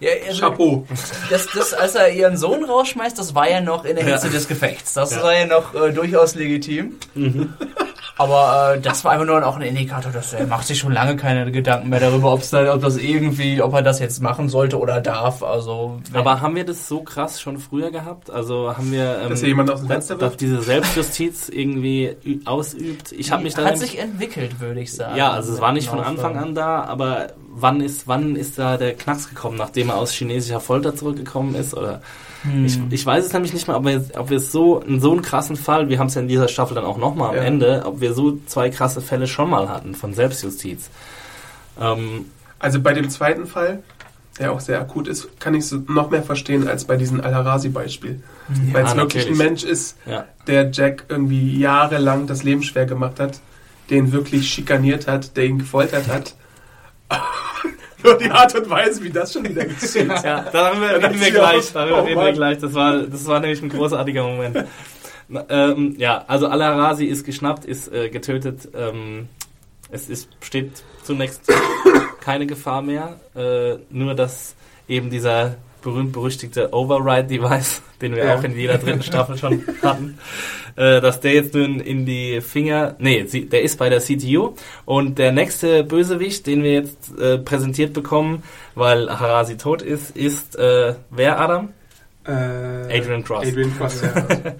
ja, also, Chapeau. das, das, als er ihren Sohn rausschmeißt, das war ja noch in der Hitze Ja. des Gefechts. Das Ja. war ja noch äh, durchaus legitim. Aber äh, das war einfach nur auch ein Indikator, dass er macht sich schon lange keine Gedanken mehr darüber, ob's da, ob das irgendwie, ob er das jetzt machen sollte oder darf. Also Aber haben wir das so krass schon früher gehabt? Also haben wir, ähm, Dass hier jemand aus dem Fenster dass diese Selbstjustiz irgendwie ausübt? Ich habe mich da hat sich entwickelt, würde ich sagen. ja, also es war nicht von Im Anfang an da, aber wann ist wann ist da der Knacks gekommen, nachdem er aus chinesischer Folter zurückgekommen ist? Oder Hm. ich, ich weiß es nämlich nicht mal, ob wir, ob wir so in so einen krassen Fall, wir haben es ja in dieser Staffel dann auch nochmal am Ja. Ende, ob wir so zwei krasse Fälle schon mal hatten von Selbstjustiz. Ähm, Also bei dem zweiten Fall, der auch sehr akut ist, kann ich es noch mehr verstehen als bei diesem Al-Harasi-Beispiel. Weil es wirklich ein. Mensch ist, ja. der Jack irgendwie jahrelang das Leben schwer gemacht hat, den wirklich schikaniert hat, der ihn gefoltert hat. Nur die Art und Weise, wie das schon wieder geschieht. Ja, darüber reden wir gleich. Darüber oh reden wir gleich. Das war, das war nämlich ein großartiger Moment. Ähm, ja, also Al-Harasi ist geschnappt, ist äh, getötet. Ähm, es ist, besteht zunächst keine Gefahr mehr. Äh, nur, dass eben dieser berühmt-berüchtigte Override-Device, den wir Ja. auch in jeder dritten Staffel schon hatten, äh, dass der jetzt nun in die Finger, nee, der ist bei der CTU und der nächste Bösewicht, den wir jetzt äh, präsentiert bekommen, weil Harasi tot ist, ist äh, wer, Adam? Äh, Adrian Cross. Adrian Cross, ja.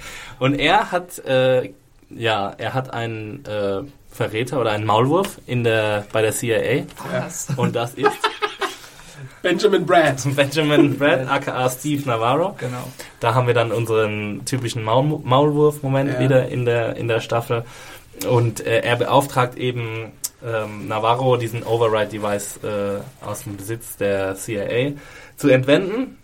Und er hat äh, ja, er hat einen äh, Verräter oder einen Maulwurf in der, bei der CIA. Was? Und das ist Benjamin Brad. Benjamin Brad, aka Steve Navarro. Genau. Da haben wir dann unseren typischen Maul Maulwurf-Moment Ja. wieder in der, in der Staffel. Und äh, er beauftragt eben ähm, Navarro, diesen Override-Device äh, aus dem Besitz der CIA zu entwenden.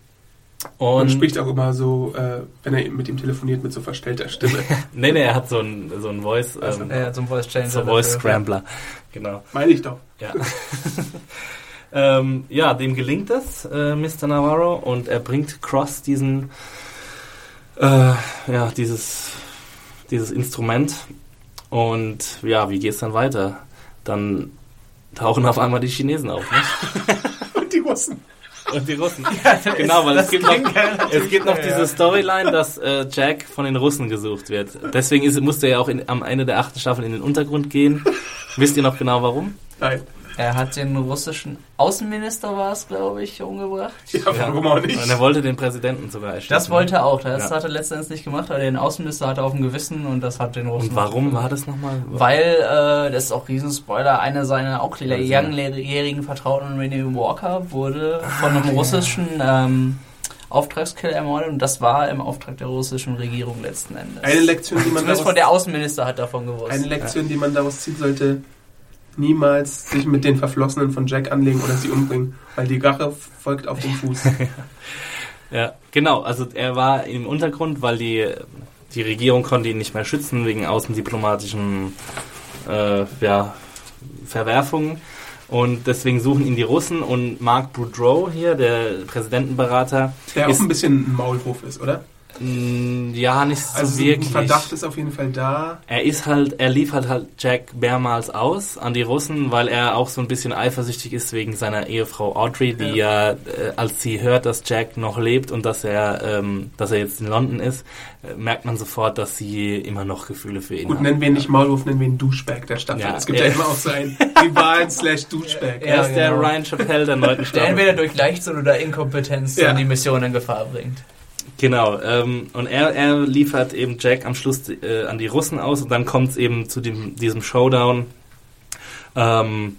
Und Und spricht auch immer so, äh, wenn er mit ihm telefoniert, mit so verstellter Stimme. nee, nee, er hat so ein, so ein Voice, Also, ähm, Ja, so ein Voice Changer. so Voice dafür. Scrambler. Genau. Meine ich doch. Ja. ähm, ja, dem gelingt es, äh, Mr. Navarro, und er bringt Cross diesen, äh, ja, dieses, dieses Instrument. Und ja, wie geht's dann weiter? Dann tauchen auf einmal die Chinesen auf, ne? Und die Russen. Und die Russen. genau, weil es gibt noch, es gibt noch diese Storyline, dass äh, Jack von den Russen gesucht wird. Deswegen ist, musste er ja auch in, am Ende der achten Staffel in den Untergrund gehen. Wisst ihr noch genau warum? Nein. Er hat den russischen Außenminister, war es, glaube ich, umgebracht. Ja, warum auch nicht? Und er wollte den Präsidenten sogar erschießen. Das wollte er auch. Das Ja. hat er letztendlich nicht gemacht, aber den Außenminister hat er auf dem Gewissen und das hat den Russen. Und warum war das nochmal? Weil, äh, das ist auch Riesenspoiler, einer seiner auch Ja. langjährigen Vertrauten, Renee Walker, wurde von einem russischen ähm, Auftragskill ermordet und das war im Auftrag der russischen Regierung letzten Endes. Eine Lektion, die man Zumindest von daraus, der Außenminister hat davon gewusst. eine Lektion, die man daraus ziehen sollte, niemals sich mit den Verflossenen von Jack anlegen oder sie umbringen, weil die Rache folgt auf den Fuß. Ja, genau. Also er war im Untergrund, weil die, die Regierung konnte ihn nicht mehr schützen wegen außendiplomatischen äh, ja, Verwerfungen. Und deswegen suchen ihn die Russen und Mark Boudreau hier, der Präsidentenberater, Der Ist- auch ein bisschen ein Maulwurf ist, oder? Mh, ja, nicht so Also wirklich. ein Verdacht ist auf jeden Fall da. Er ist halt, er liefert halt Jack mehrmals aus an die Russen, weil er auch so ein bisschen eifersüchtig ist wegen seiner Ehefrau Audrey, die ja, äh, als sie hört, dass Jack noch lebt und dass er, ähm, dass er jetzt in London ist, äh, merkt man sofort, dass sie immer noch Gefühle für ihn Gut, hat. nennen wir ihn nicht Maulwurf, nennen wir ihn Duschbag der Staffel. Ja, es gibt ja, ja. immer auch so einen Rivalen slash Duschbag. Er Ja, ist der genau. Ryan Chappelle der neunten der Staffel. entweder durch Leichtsinn oder Inkompetenz Ja. die Mission in Gefahr bringt. Genau, ähm, und er, er liefert eben Jack am Schluss äh, an die Russen aus und dann kommt es eben zu dem, diesem Showdown. Ähm,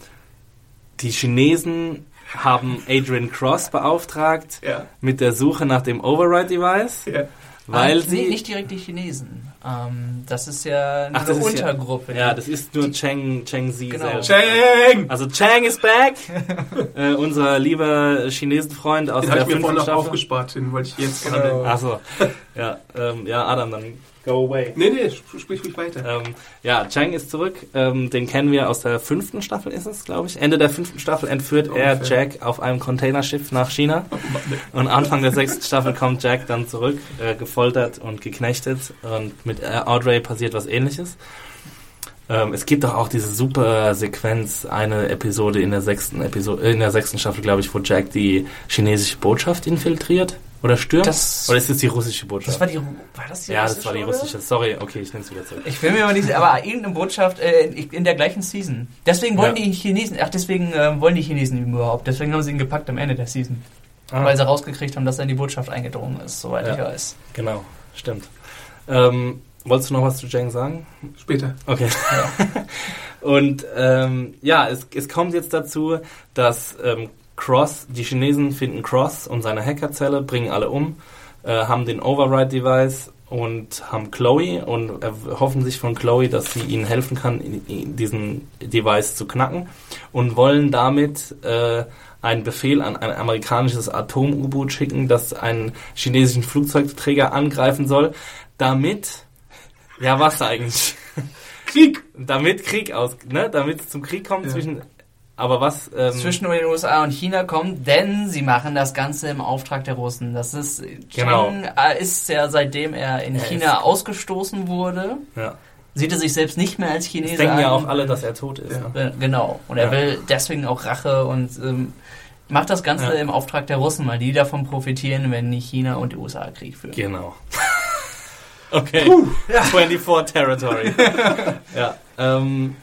die Chinesen haben Adrian Cross beauftragt Ja. mit der Suche nach dem Override-Device, ja. weil Ah, sie... nee, nicht direkt die Chinesen. Ähm, das ist ja nur Ach, das eine ist ja- Untergruppe. ja, das ist nur Cheng, Cheng Zi Genau. selbst. Cheng! Also Chang is back, äh, unser lieber Chinesenfreund aus Den habe der ich mir vorhin fünften noch aufgespart, den wollte ich jetzt Genau. gerne. Achso, ja, ähm, ja, Adam, dann go away. Nee, nee, sp- sprich ruhig weiter. Ähm, ja, Chang ist zurück. Ähm, den kennen wir aus der fünften Staffel, ist es, glaube ich. Ende der fünften Staffel entführt er Ungefähr. Jack auf einem Containerschiff nach China. Und Anfang der sechsten Staffel kommt Jack dann zurück, äh, gefoltert und geknechtet. Und mit Audrey passiert was ähnliches. Ähm, es gibt doch auch diese super Sequenz, eine Episode in der sechsten Episode, in der sechsten Staffel, glaube ich, wo Jack die chinesische Botschaft infiltriert oder stürmt. Das- oder ist es die russische Botschaft? Das war die, war das die ja, das russische, war die oder? russische. Sorry, okay, ich nehme es wieder zurück. Ich will mir aber nicht, aber irgendeine Botschaft äh, in, in der gleichen Season. Deswegen wollen Ja. die Chinesen, ach deswegen ähm, wollen die Chinesen ihn überhaupt. Deswegen haben sie ihn gepackt am Ende der Season. Ah. Weil sie rausgekriegt haben, dass er in die Botschaft eingedrungen ist, soweit Ja. ich weiß. Genau, stimmt. Ähm, wolltest du noch was zu Jang sagen? Später. Okay. Und ähm, ja, es, es kommt jetzt dazu, dass ähm, Cross, die Chinesen finden Cross und seine Hackerzelle, bringen alle um, äh, haben den Override-Device und haben Chloe und erhoffen sich von Chloe, dass sie ihnen helfen kann, diesen Device zu knacken und wollen damit äh, einen Befehl an ein amerikanisches Atom-U-Boot schicken, das einen chinesischen Flugzeugträger angreifen soll, damit, ja was eigentlich? Krieg! damit Krieg aus, ne, damit es zum Krieg kommt Ja. zwischen, aber was, ähm, Zwischen den USA und China kommt, denn sie machen das Ganze im Auftrag der Russen. Das ist, Genau. Cheng äh, ist ja seitdem er in Er China ausgestoßen wurde, ja, sieht er sich selbst nicht mehr als es Chinese denken ja an. auch alle, dass er tot ist. Ja. Ne? Äh, Genau. Und er Ja. will deswegen auch Rache und ähm, macht das Ganze Ja. im Auftrag der Russen, weil die davon profitieren, wenn nicht China und die USA Krieg führen. Genau. okay. 24 Territory. ja, ähm,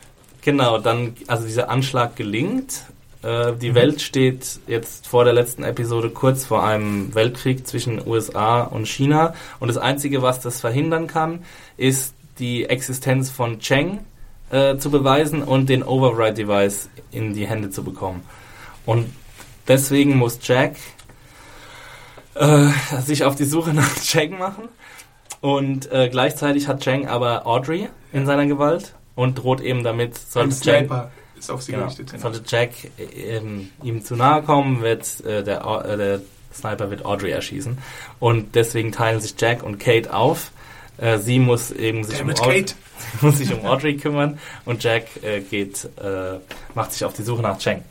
genau, dann, also dieser Anschlag gelingt. Äh, die Welt steht jetzt vor der letzten Episode kurz vor einem Weltkrieg zwischen USA und China. Und das Einzige, was das verhindern kann, ist die Existenz von Cheng äh, zu beweisen und den Override-Device in die Hände zu bekommen. Und deswegen muss Jack äh, sich auf die Suche nach Cheng machen. Und äh, gleichzeitig hat Cheng aber Audrey in seiner Gewalt und droht eben damit, sollte Jack, ist auf sie genau, gerichtet. sollte Jack äh, ähm, ihm zu nahe kommen, wird äh, der, äh, der Sniper wird Audrey erschießen. Und deswegen teilen sich Jack und Kate auf. Äh, sie muss eben sich um Aud- Kate. muss sich um Audrey kümmern und Jack äh, geht, äh, macht sich auf die Suche nach Cheng.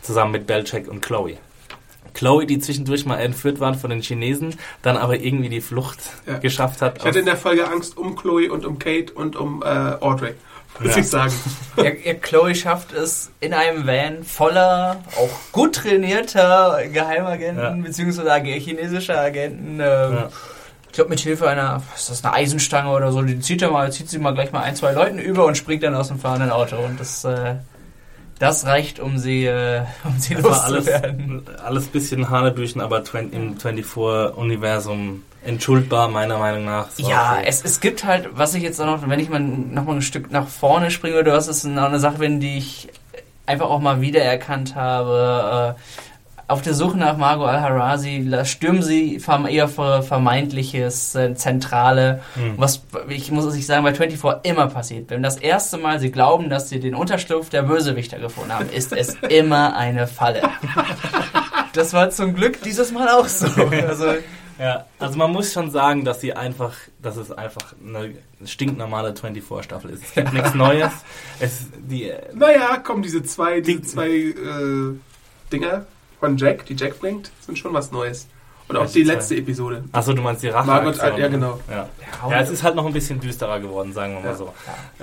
Zusammen mit Belchek und Chloe. Chloe, die zwischendurch mal entführt waren von den Chinesen, dann aber irgendwie die Flucht Ja. geschafft hat. Ich hatte in der Folge Angst um Chloe und um Kate und um äh, Audrey, muss Ja. ich sagen. Ja, ja, Chloe schafft es in einem Van voller, auch gut trainierter Geheimagenten, ag- chinesischer Agenten. ähm, Ja. Ich glaube, mit Hilfe einer, was ist das, eine Eisenstange oder so, die zieht, er mal, zieht sie mal gleich mal ein, zwei Leuten über und springt dann aus dem fahrenden Auto. Und das, äh, das reicht, um sie, äh, um sie Das war alles, loszuwerden. alles bisschen Hanebüchen, aber 20, im 24-Universum entschuldbar, meiner Meinung nach. War Ja, okay. es, es gibt halt, was ich jetzt auch noch, wenn ich mal noch mal ein Stück nach vorne springe oder was, ist noch eine Sache, wenn die ich einfach auch mal wiedererkannt habe. Äh, auf der Suche nach Margot Al-Harazi stürmen sie ihr ver- vermeintliches äh, Zentrale, Hm. was ich muss ich sagen bei 24 immer passiert. Wenn das erste Mal sie glauben, dass sie den Unterschlupf der Bösewichter gefunden haben, ist es immer eine Falle. Das war zum Glück dieses Mal auch so. Also Ja, also man muss schon sagen, dass sie einfach, dass es einfach eine stinknormale 24-Staffel ist. Es gibt nichts Neues. Es, die, Naja, komm, diese zwei, diese zwei äh, Dinger von Jack, die Jack bringt, sind schon was Neues. Und auch die letzte Episode. achso, du meinst die Rache. Margot, ja, genau. Ja. ja, es ist halt noch ein bisschen düsterer geworden, sagen wir mal Ja. so.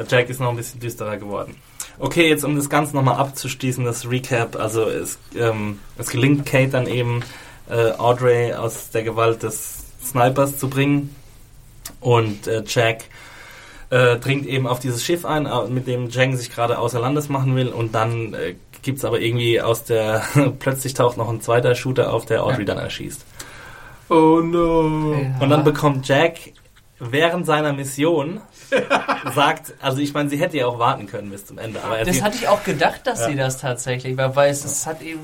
Jack ist noch ein bisschen düsterer geworden. Okay, jetzt um das Ganze nochmal abzuschließen, das Recap. Also es, ähm, es gelingt Kate dann eben, äh, Audrey aus der Gewalt des Snipers zu bringen. Und äh, Jack äh, dringt eben auf dieses Schiff ein, mit dem Jang sich gerade außer Landes machen will. Und dann äh, gibt's aber irgendwie aus der... plötzlich taucht noch ein zweiter Shooter auf, der Audrey dann erschießt. Oh no. Und dann bekommt Jack während seiner Mission sagt, also ich meine, sie hätte ja auch warten können bis zum Ende, aber er Das hatte ich auch gedacht, dass Ja. sie das tatsächlich, weil, weil es, es hat eben,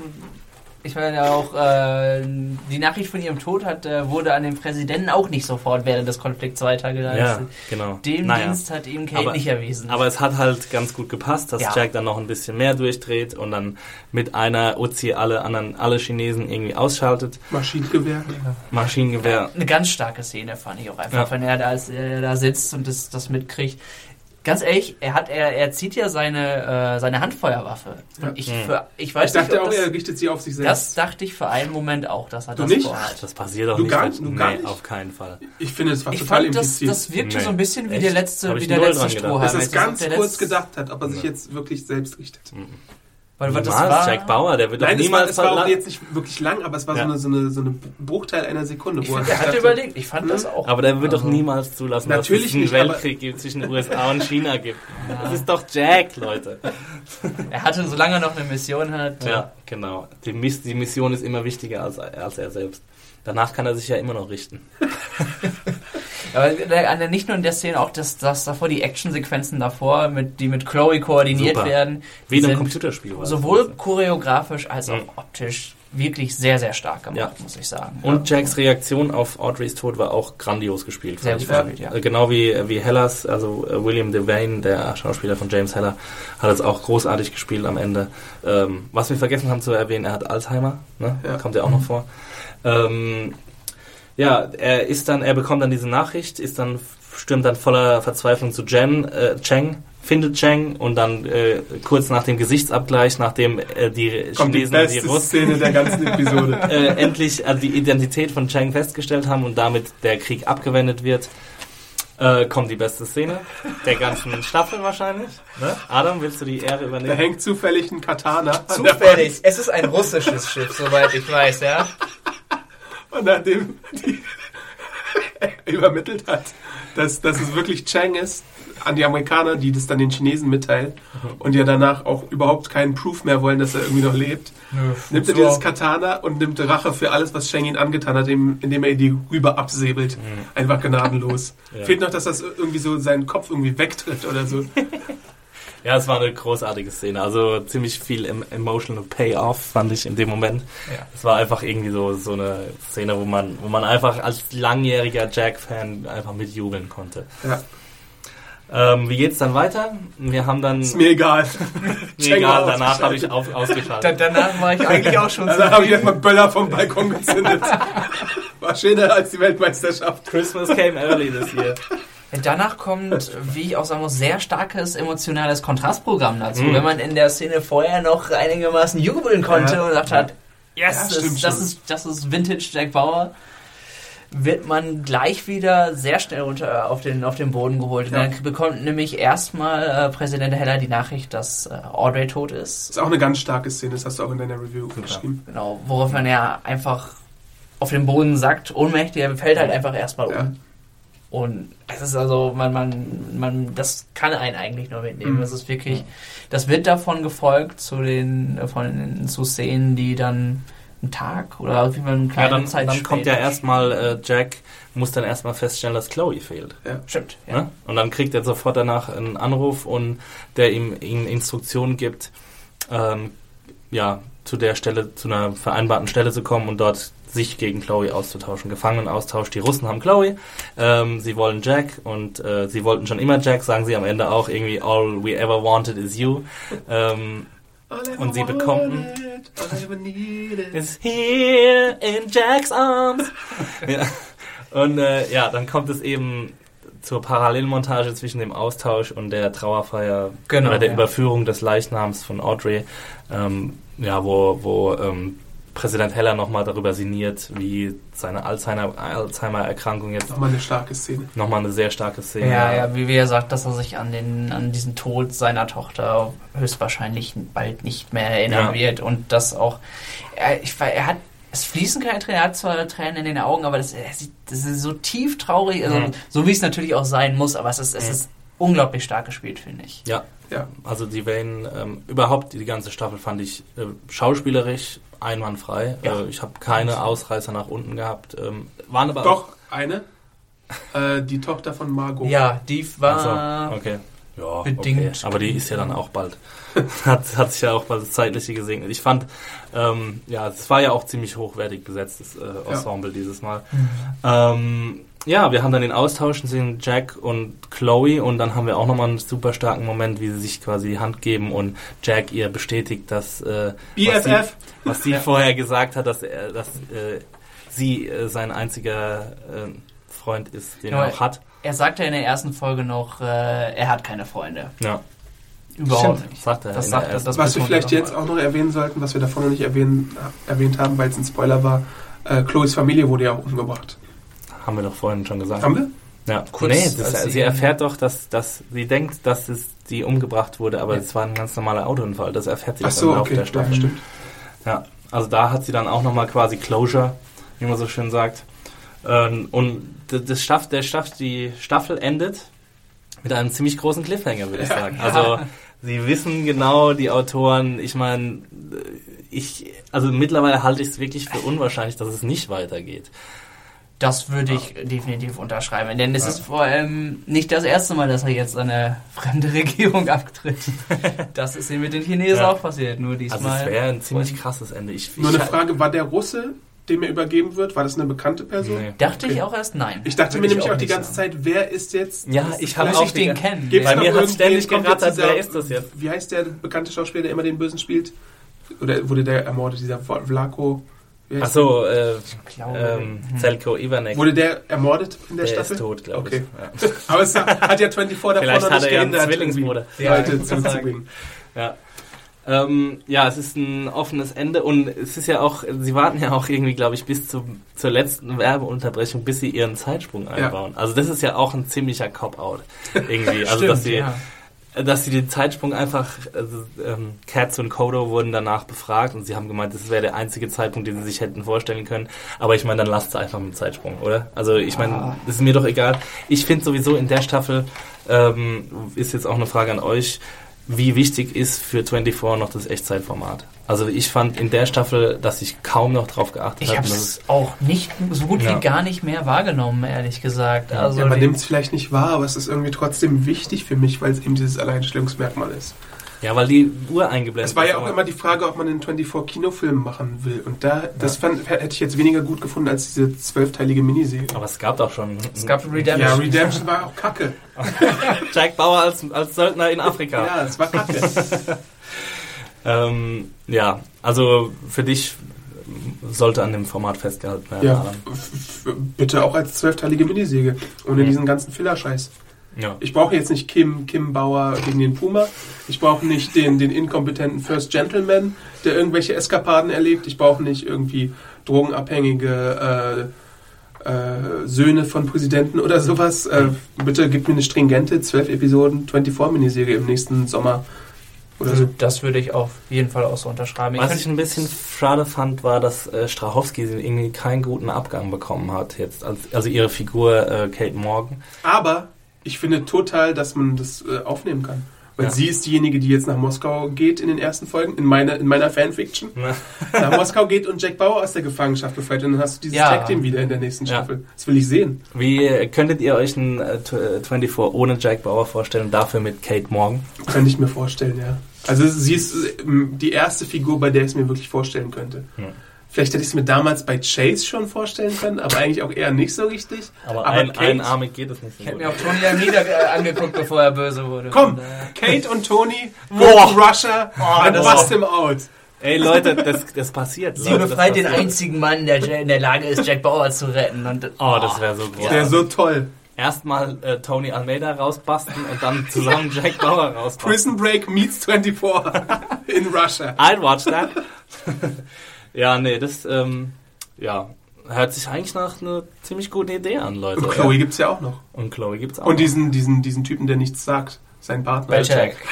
ich meine ja auch, äh, die Nachricht von ihrem Tod hat, äh, wurde an den Präsidenten auch nicht sofort während des Konflikts weitergeleitet. ja, genau. Dem Naja. Dienst hat ihm Kate Aber- nicht erwiesen. Aber es hat halt ganz gut gepasst, dass Ja. Jack dann noch ein bisschen mehr durchdreht und dann mit einer Uzi alle anderen, alle Chinesen irgendwie ausschaltet. Maschinengewehr. Maschinengewehr. Eine ganz starke Szene fand ich auch einfach, Ja. wenn er da, als er da sitzt und das, das mitkriegt. Ganz ehrlich, er hat, er, er zieht ja seine, äh, seine Handfeuerwaffe. Und ich, Mhm. für, ich weiß Ich dachte nicht, ob auch, er das, richtet sie auf sich das selbst. dachte ich für einen Moment auch, dass er Du das nicht? vorhat. Das passiert doch Du nicht. gar? Du nee, gar nicht? auf keinen Fall. Ich finde, es war Ich total fand, das, impliziert. das wirkte Nee. so ein bisschen wie Echt? der letzte, wie der letzte. Strohhalm. dass es Jetzt ganz kurz gedacht hat, ob er sich jetzt wirklich selbst richtet. Weil, weil das war, Jack Bauer, der wird Nein, doch es war, niemals es war auch verla- jetzt nicht wirklich lang, aber es war Ja. so, eine, so, eine, so eine Bruchteil einer Sekunde. Ich wo finde, er hat überlegt. Ich fand das auch. Aber der wird doch Also, niemals zulassen, Natürlich dass es einen nicht, Weltkrieg gibt zwischen den USA und China gibt. Das ist doch Jack, Leute. Er hatte, solange er noch eine Mission hat. Ja, genau. Die, Miss, die Mission ist immer wichtiger als, als er selbst. Danach kann er sich ja immer noch richten. Aber der- nicht nur in der Szene, auch das, das davor, die Actionsequenzen davor, mit, die mit Chloe koordiniert Super. werden. Wie in einem Computerspiel. Sowohl choreografisch als auch Mhm. optisch wirklich sehr, sehr stark gemacht, Ja. muss ich sagen. Und Jacks Reaktion auf Audreys Tod war auch grandios gespielt. Sehr gut gespielt, ja. Äh, Genau wie, wie Hellas, also äh, William Devane, der Schauspieler von James Heller, hat es auch großartig gespielt am Ende. Ähm, was wir vergessen haben zu erwähnen, er hat Alzheimer, ne? Ja. kommt ja auch noch vor. Ähm, ja, er ist dann, er bekommt dann diese Nachricht, ist dann, stürmt dann voller Verzweiflung zu Jen, äh, Cheng, findet Cheng und dann äh, kurz nach dem Gesichtsabgleich, nachdem äh, die kommt die Chinesen und die beste Russen Szene der ganzen Episode. äh, endlich also die Identität von Chang festgestellt haben und damit der Krieg abgewendet wird, äh, kommt die beste Szene der ganzen Staffel wahrscheinlich. Ne? Adam, willst du die Ehre Da übernehmen? hängt zufällig ein Katana an der Zufällig. Es ist ein russisches Schiff, soweit ich weiß, ja. Und nachdem die übermittelt hat, dass, dass es wirklich Chang ist, an die Amerikaner, die das dann den Chinesen mitteilen und ja danach auch überhaupt keinen Proof mehr wollen, dass er irgendwie noch lebt. nimmt er dieses Katana und nimmt Rache für alles, was Chang ihn angetan hat, indem indem er die rüber absäbelt. Einfach gnadenlos. Ja. Fehlt noch, dass das irgendwie so seinen Kopf irgendwie wegtritt oder so. Ja, es war eine großartige Szene. Also ziemlich viel em emotional Payoff fand ich in dem Moment. Ja. Es war einfach irgendwie so, so eine Szene, wo man, wo man einfach als langjähriger Jack-Fan einfach mitjubeln konnte. Ja. Ähm, wie geht's dann weiter? Wir haben dann. Ist mir egal. mir egal, danach habe ich auf, ausgeschaltet. Da, danach war ich eigentlich auch schon Also habe ich erstmal Böller vom Balkon gezündet. War schöner als die Weltmeisterschaft. Christmas came early this year. Danach kommt, wie ich auch sagen muss, sehr starkes emotionales Kontrastprogramm dazu. Mhm. Wenn man in der Szene vorher noch einigermaßen jubeln konnte Ja. und gesagt hat, yes, Ja, das, stimmt das, schon. ist, das ist Vintage Jack Bauer, wird man gleich wieder sehr schnell runter auf den, auf den Boden geholt. Ja. dann bekommt nämlich erstmal äh, Präsident Heller die Nachricht, dass äh, Audrey tot ist. Das ist auch eine ganz starke Szene, das hast du auch in deiner Review geschrieben. Genau, woraufhin er einfach auf den Boden sackt, ohnmächtig, er fällt halt einfach erstmal um. Ja. Und es ist also, man, man, man, das kann einen eigentlich nur mitnehmen. Mhm. Das ist wirklich, das wird davon gefolgt zu den, von, zu Szenen, die dann einen Tag oder wie man eine Ja, kleine dann, Zeit dann kommt ja erstmal äh, Jack, muss dann erstmal feststellen, dass Chloe fehlt. Stimmt, ja. Ne? Und dann kriegt er sofort danach einen Anruf und der ihm, ihm Instruktionen gibt, ähm, ja, zu der Stelle, zu einer vereinbarten Stelle zu kommen und dort sich gegen Chloe auszutauschen. Gefangenenaustausch. Die Russen haben Chloe, ähm, sie wollen Jack und äh, sie wollten schon immer Jack, sagen sie am Ende auch irgendwie All we ever wanted is you. Ähm, Und sie bekommen- is here in Jack's arms. ja. Und äh, ja, dann kommt es eben zur Parallelmontage zwischen dem Austausch und der Trauerfeier Genau, oder der ja. Überführung des Leichnams von Audrey, ähm, ja, wo, wo ähm, Präsident Heller nochmal darüber sinniert, wie seine Alzheimer- Alzheimer-Erkrankung jetzt Nochmal eine starke Szene. nochmal eine sehr starke Szene. Ja, ja, wie, er sagt, dass er sich an den an diesen Tod seiner Tochter höchstwahrscheinlich bald nicht mehr erinnern Ja. wird und das auch er, ich, weiß, er hat es fließen keine Tränen, er hat zwar Tränen in den Augen, aber das, sieht- das ist so tief traurig, also, Mhm. so wie es natürlich auch sein muss, aber es ist, es Mhm. ist unglaublich stark gespielt, finde ich. Ja, Ja. also die Wayne, ähm, überhaupt die ganze Staffel fand ich äh, schauspielerisch einwandfrei. Ja. Äh, ich habe keine Ausreißer nach unten gehabt. Ähm, waren aber Doch, eine. Äh, die Tochter von Margot. Ja, die war so, okay. Ja, bedingt. Okay. Aber die ist ja dann auch bald. hat, hat sich ja auch bald das Zeitliche gesegnet. Ich fand, ähm, ja, es war ja auch ziemlich hochwertig besetztes äh, Ensemble dieses Mal. Ähm, ja, wir haben dann den Austausch zwischen Jack und Chloe und dann haben wir auch nochmal einen super starken Moment, wie sie sich quasi die Hand geben und Jack ihr bestätigt, dass äh, was sie, was sie vorher gesagt hat, dass er, dass äh, sie äh, sein einziger äh, Freund ist, den Ja, er auch hat. er sagte in der ersten Folge noch, äh, er hat keine Freunde. Ja, Überhaupt Stimmt. nicht. sagt er. Das sagt er, Was wir vielleicht jetzt auch noch erwähnen sollten, was wir davon noch nicht erwähnen, erwähnt haben, weil es ein Spoiler war, äh, Chloes Familie wurde ja auch umgebracht. Haben wir doch vorhin schon gesagt. Haben wir? Ja, Kurz, nee, das, sie, sie- erfährt doch, dass, dass sie denkt, dass es die umgebracht wurde, aber Ja. es war ein ganz normaler Autounfall. Das erfährt sie Ach so, Laufe okay. der Ja, Staffel. stimmt. Ja, also da hat sie dann auch nochmal quasi Closure, wie man so schön sagt. Ähm, und das Staff, der Staff, die Staffel endet mit einem ziemlich großen Cliffhanger, würde ich sagen. Also sie wissen genau, die Autoren, ich meine, ich, also mittlerweile halte ich es wirklich für unwahrscheinlich, dass es nicht weitergeht. Das würde ich definitiv unterschreiben. Denn es ist vor allem nicht das erste Mal, dass er jetzt eine fremde Regierung abtritt. Das ist ihm mit den Chinesen Ja. auch passiert, nur Also diesmal. es wäre ein ziemlich krasses Ende. Ich, Nur ich, eine Frage, war der Russe, dem er übergeben wird, war das eine bekannte Person? Nee. Dachte Okay. ich auch erst nein. Ich dachte Würde mir nämlich auch die nicht ganze sagen. Zeit, wer ist jetzt... Ja, ich habe auch ich den die- kennen? Gibt's Bei mir hat ständig gerattert, wer ist das jetzt? Wie heißt der bekannte Schauspieler, der immer den Bösen spielt? Oder wurde der ermordet, dieser Vlako? Achso, äh, ähm, hm. Zelko Ivanek. Wurde der ermordet in der, der Staffel? ist tot, glaube Okay. ich. Ja. Aber es hat ja 24 davor Vielleicht noch hat nicht er ja einen Zwillingsbruder. Ja, Leute zurückzubringen. Ja. Ähm, ja, es ist ein offenes Ende und es ist ja auch, sie warten ja auch irgendwie, glaube ich, bis zu, zur letzten Werbeunterbrechung, bis sie ihren Zeitsprung einbauen. Also das ist ja auch ein ziemlicher Cop-Out irgendwie. Also Stimmt, dass sie, ja. Dass sie den Zeitsprung einfach, also, ähm, Katz und Kodo wurden danach befragt und sie haben gemeint, das wäre der einzige Zeitpunkt, den sie sich hätten vorstellen können. Aber ich meine, dann lasst es einfach mit dem Zeitsprung, oder? Also ich meine, Ah. das ist mir doch egal. Ich finde sowieso in der Staffel, ähm, ist jetzt auch eine Frage an euch, wie wichtig ist für 24 noch das Echtzeitformat? Also ich fand in der Staffel, dass ich kaum noch drauf geachtet Ich habe. habe dass es auch nicht so gut Ja. wie gar nicht mehr wahrgenommen, ehrlich gesagt. Also ja, man nimmt es vielleicht nicht wahr, aber es ist irgendwie trotzdem wichtig für mich, weil es eben dieses Alleinstellungsmerkmal ist. Ja, weil die Uhr eingeblendet Es war ja auch immer die Frage, ob man einen 24-Kinofilm machen will. Und da, das fand, hätte ich jetzt weniger gut gefunden als diese zwölfteilige Miniserie. Aber es gab doch schon. es gab Ja, Redemption. Redemption war auch kacke. Jack Bauer als, als Söldner in Afrika. Ja, es war kacke. Ähm, ja, also für dich sollte an dem Format festgehalten werden. ja, bitte auch als zwölfteilige Miniserie. Ohne Mhm. diesen ganzen Filler-Scheiß. Ja. Ich brauche jetzt nicht Kim, Kim Bauer gegen den Puma. Ich brauche nicht den, den inkompetenten First Gentleman, der irgendwelche Eskapaden erlebt. Ich brauche nicht irgendwie drogenabhängige äh, äh, Söhne von Präsidenten oder sowas. Äh, bitte gib mir eine stringente 12 Episoden 24-Miniserie im nächsten Sommer oder so. Also das würde ich auf jeden Fall auch so unterschreiben. Was ich ein bisschen schade fand, war, dass äh, Strachowski irgendwie keinen guten Abgang bekommen hat jetzt. Als, also ihre Figur äh, Kate Morgan. Aber ich finde total, dass man das äh, aufnehmen kann. Weil Ja. sie ist diejenige, die jetzt nach Moskau geht in den ersten Folgen, in, meine, in meiner Fanfiction. nach Moskau geht und Jack Bauer aus der Gefangenschaft befreit. Und dann hast du dieses Ja. Tag-Team wieder in der nächsten Ja. Staffel. Das will ich sehen. Wie äh, könntet ihr euch ein äh, tw- 24 ohne Jack Bauer vorstellen, dafür mit Kate Morgan? Könnte ich mir vorstellen, ja. Also sie ist äh, die erste Figur, bei der ich es mir wirklich vorstellen könnte. Ja. Vielleicht hätte ich es mir damals bei Chase schon vorstellen können, aber eigentlich auch eher nicht so richtig. Aber, Aber ein, Kate- einarmig geht es nicht so Ich hätte mir auch Tony Almeida äh, angeguckt, bevor er böse wurde. Komm, Von daher- Kate und Tony, Boah. Russia, and das- bust him out. Ey Leute, das, das passiert. Sie Leute, das befreit den passiert. einzigen Mann, der in der Lage ist, Jack Bauer zu retten. Und, Oh, das wäre so Das groß. wäre so toll. Erstmal äh, Tony Almeida rausbasten und dann zusammen Jack Bauer rausbasten. Prison Break meets 24 in Russia. I'd watch that. ja, nee, das ähm, ja, hört sich eigentlich nach einer ziemlich guten Idee an, Leute. Und Chloe gibt's ja auch noch. Und Chloe gibt's auch. Und noch. diesen, diesen, diesen Typen, der nichts sagt. Sein Partner. Bei Jack.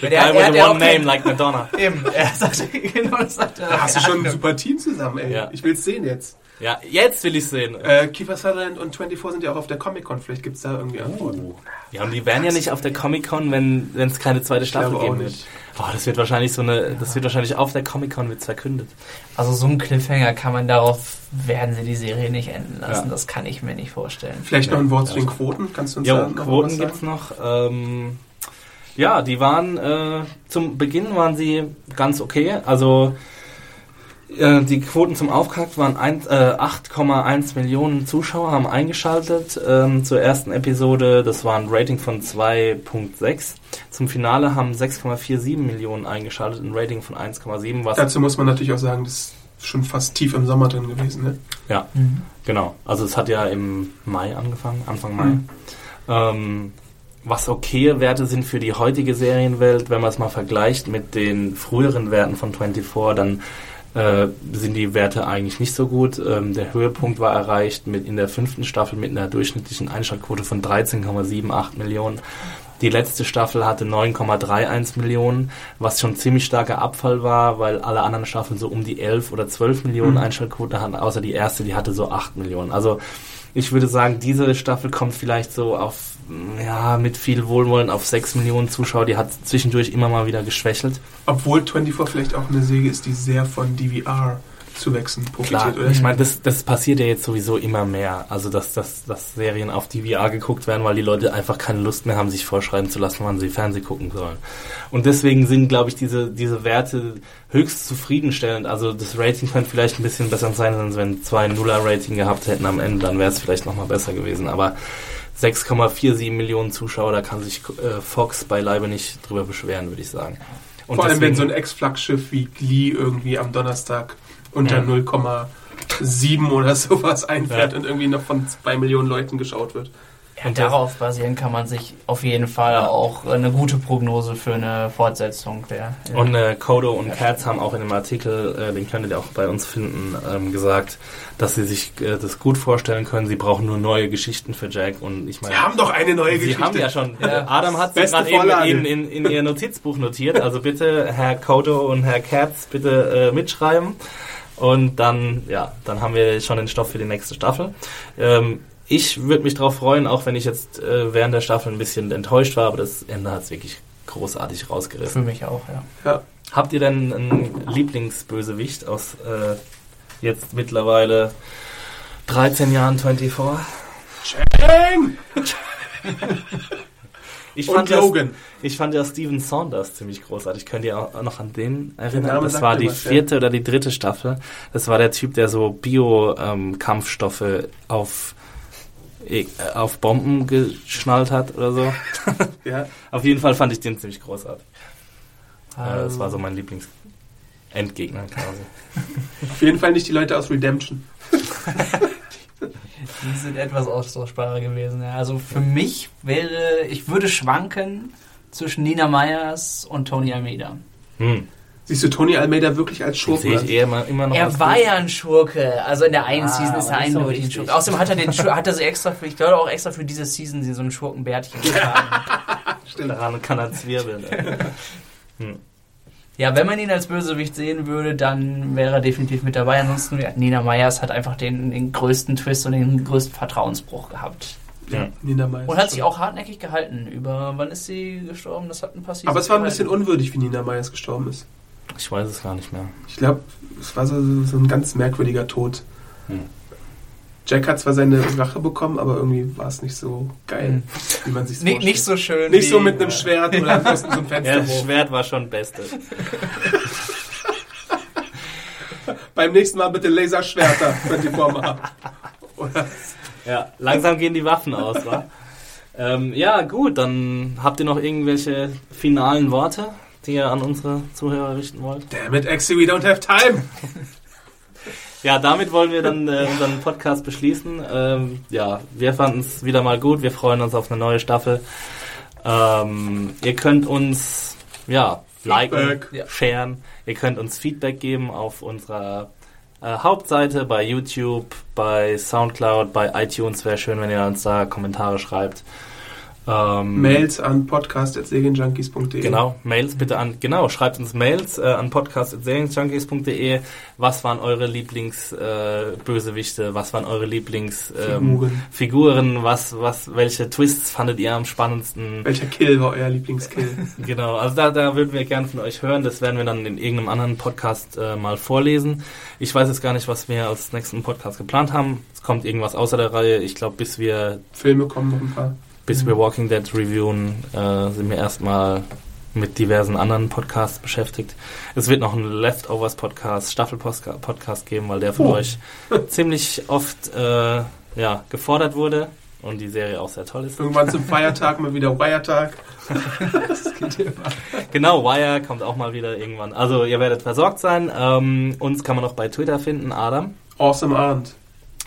The Der- guy with er ja one name like Madonna. Eben, er sagte, genau das sagte Da hast du er. schon ein super Team zusammen, ey. Ja. Ich will's sehen jetzt. Ja, jetzt will ich sehen. Äh, Kiefer Sutherland und 24 sind ja auch auf der Comic-Con. Vielleicht gibt's da irgendwie Antworten. Ja, und die wären ja nicht auf der Comic-Con, wenn wenn es keine zweite Staffel geben wird. Oh, das wird wahrscheinlich so eine, das wird wahrscheinlich auf der Comic-Con wird's verkündet. Also so ein Cliffhanger kann man darauf, werden sie die Serie nicht enden lassen. Ja. Das kann ich mir nicht vorstellen. Vielleicht noch ein Wort zu Ja. den Quoten. Kannst du uns Jo, da noch Quoten gibt's sagen? noch. Ähm, ja, die waren äh, zum Beginn waren sie ganz okay. Also äh, die Quoten zum Auftakt waren ein- äh, 8,1 Millionen Zuschauer haben eingeschaltet ähm, zur ersten Episode. Das war ein Rating von 2,6. Zum Finale haben 6,47 Millionen eingeschaltet, ein Rating von 1,7. Was Dazu muss man natürlich auch sagen, das ist schon fast tief im Sommer drin gewesen. Ne? ja, genau. Also es hat ja im Mai angefangen, Anfang Mai. Mhm. Ähm, was okaye Werte sind für die heutige Serienwelt, wenn man es mal vergleicht mit den früheren Werten von 24, dann äh, sind die Werte eigentlich nicht so gut. Ähm, der Höhepunkt war erreicht mit in der fünften Staffel mit einer durchschnittlichen Einschaltquote von 13,78 Millionen. Die letzte Staffel hatte 9,31 Millionen, was schon ziemlich starker Abfall war, weil alle anderen Staffeln so um die 11 oder 12 Millionen Mhm. Einschaltquote hatten, außer die erste, die hatte so 8 Millionen. Also ich würde sagen, diese Staffel kommt vielleicht so auf, ja, mit viel Wohlwollen auf 6 Millionen Zuschauer. Die hat zwischendurch immer mal wieder geschwächelt. Obwohl 24 vielleicht auch eine Serie ist, die sehr von DVR Zuwächsen profitiert, Klar, oder? ich meine, das, das passiert ja jetzt sowieso immer mehr. Also, dass, dass, dass Serien auf DVR geguckt werden, weil die Leute einfach keine Lust mehr haben, sich vorschreiben zu lassen, wann sie Fernsehen gucken sollen. Und deswegen sind, glaube ich, diese, diese Werte höchst zufriedenstellend. Also, das Rating könnte vielleicht ein bisschen besser sein, als wenn zwei Nuller-Rating gehabt hätten am Ende, dann wäre es vielleicht nochmal besser gewesen. Aber 6,47 Millionen Zuschauer, da kann sich äh, Fox beileibe nicht drüber beschweren, würde ich sagen. Und Vor allem, wenn so ein Ex-Flaggschiff wie Glee irgendwie am Donnerstag unter Ja. 0,7 oder sowas einfährt Ja. und irgendwie noch von zwei Millionen Leuten geschaut wird. Und darauf basieren kann man sich auf jeden Fall auch eine gute Prognose für eine Fortsetzung der. Und äh, Kodo und Cats haben auch in dem Artikel, äh, den könnt ihr auch bei uns finden, ähm, gesagt, dass sie sich äh, das gut vorstellen können. Sie brauchen nur neue Geschichten für Jack. Und ich meine, Wir haben doch eine neue Sie Geschichte. haben ja schon. Ja. Adam hat sie gerade eben in, in, in ihr Notizbuch notiert. Also bitte, Herr Kodo und Herr Katz, bitte äh, mitschreiben. Und dann, ja, dann haben wir schon den Stoff für die nächste Staffel. Ähm, ich würde mich darauf freuen, auch wenn ich jetzt äh, während der Staffel ein bisschen enttäuscht war, aber das Ende hat es wirklich großartig Für rausgerissen. mich auch, ja. Ja. Habt ihr denn einen Lieblingsbösewicht aus äh, jetzt mittlerweile 13 Jahren 24? Bang! Ich Und ja, Logan. ich fand ja Steven Saunders ziemlich großartig. Könnt ihr auch noch an den erinnern? Name Das war die was, ja. vierte oder die dritte Staffel. Das war der Typ, der so Bio-Kampfstoffe auf, eh, auf Bomben geschnallt hat oder so. Ja. auf jeden Fall fand ich den ziemlich großartig. Äh, Ähm, das war so mein Lieblings-Endgegner quasi. Auf jeden Fall nicht die Leute aus Redemption. Die sind etwas austauschbarer gewesen. Ja. Also für mich wäre, ich würde schwanken zwischen Nina Myers und Tony Almeida. Hm. Siehst du Tony Almeida wirklich als sehe ich eher mal, immer noch Er als war ja ein Schurke. Also in der einen Ah, Season ist er eindeutig ein. Schurke. Außerdem hat er den Schur- hat er so extra für, ich glaube auch extra für diese Season so ein Schurkenbärtchen getragen. Daran kann er zwirbeln. ey. Ja, wenn man ihn als Bösewicht sehen würde, dann wäre er definitiv mit dabei. Ansonsten, Nina Myers hat einfach den, den größten Twist und den größten Vertrauensbruch gehabt. ja. Nina Myers. Und hat sich auch hartnäckig gehalten. Über wann ist sie gestorben? Das hat ein paar Seasons Aber es war ein bisschen gehalten. unwürdig, wie Nina Myers gestorben ist. Ich weiß es gar nicht mehr. Ich glaube, es war so, so ein ganz merkwürdiger Tod. Hm. Jack hat zwar seine Rache bekommen, aber irgendwie war es nicht so geil, Hm. wie man sich Nicht, nicht so schön. Nicht so mit einem Schwert oder aus so einem Ja, Fenster das hoch. Schwert war schon Beste. Beim nächsten Mal bitte Laserschwerter, könnt ihr vormachen. Oder Ja, langsam gehen die Waffen aus, wa? ähm, ja, gut, dann habt ihr noch irgendwelche finalen Worte, die ihr an unsere Zuhörer richten wollt? Damn it, Axie, we don't have time. Ja, damit wollen wir dann äh, unseren Podcast beschließen. Ähm, ja, wir fanden es wieder mal gut. Wir freuen uns auf eine neue Staffel. Ähm, ihr könnt uns, ja, liken, Feedback. Ja. sharen. Ihr könnt uns Feedback geben auf unserer äh, Hauptseite, bei YouTube, bei Soundcloud, bei iTunes. Wäre schön, wenn ihr uns da Kommentare schreibt. Ähm, Mails an podcast.serienjunkies.de Genau, Mails bitte an, genau, schreibt uns Mails äh, an podcast.serienjunkies.de. Was waren eure Lieblingsbösewichte? Äh, was waren eure Lieblingsfiguren? Ähm. Figuren? Was, was, welche Twists fandet ihr am spannendsten? Welcher Kill war euer Lieblingskill? Genau, also da, da würden wir gerne von euch hören. Das werden wir dann in irgendeinem anderen Podcast äh, mal vorlesen. Ich weiß jetzt gar nicht, was wir als nächsten Podcast geplant haben. Es kommt irgendwas außer der Reihe. Ich glaube, bis wir Filme kommen noch ein paar. Bis wir Walking Dead reviewen, äh, sind wir erstmal mit diversen anderen Podcasts beschäftigt. Es wird noch einen Leftovers Podcast, Staffel-Podcast geben, weil der von Oh. euch ziemlich oft äh, ja, gefordert wurde und die Serie auch sehr toll ist. Irgendwann zum Feiertag mal wieder Wiretag. Genau, Wire kommt auch mal wieder irgendwann. Also ihr werdet versorgt sein. Ähm, uns kann man auch bei Twitter finden, Adam. Awesome Arndt.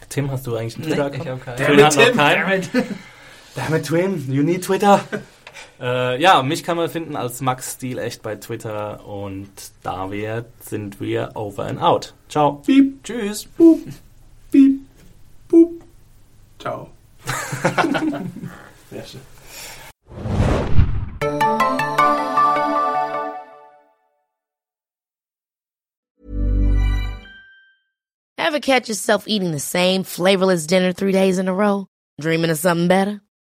Tim, hast du eigentlich einen Nee, Twitter-Account? ich habe keinen. It, hat noch Tim. Damn it. Twin, you need Twitter. äh, ja, mich kann man finden als Max Stil echt bei Twitter und damit sind wir over and out. Ciao. Piep, Tschüss. boop, piep, boop. Ciao. Sehr schön. Ever catch yourself eating the same flavorless dinner three days in a row? Dreaming of something better?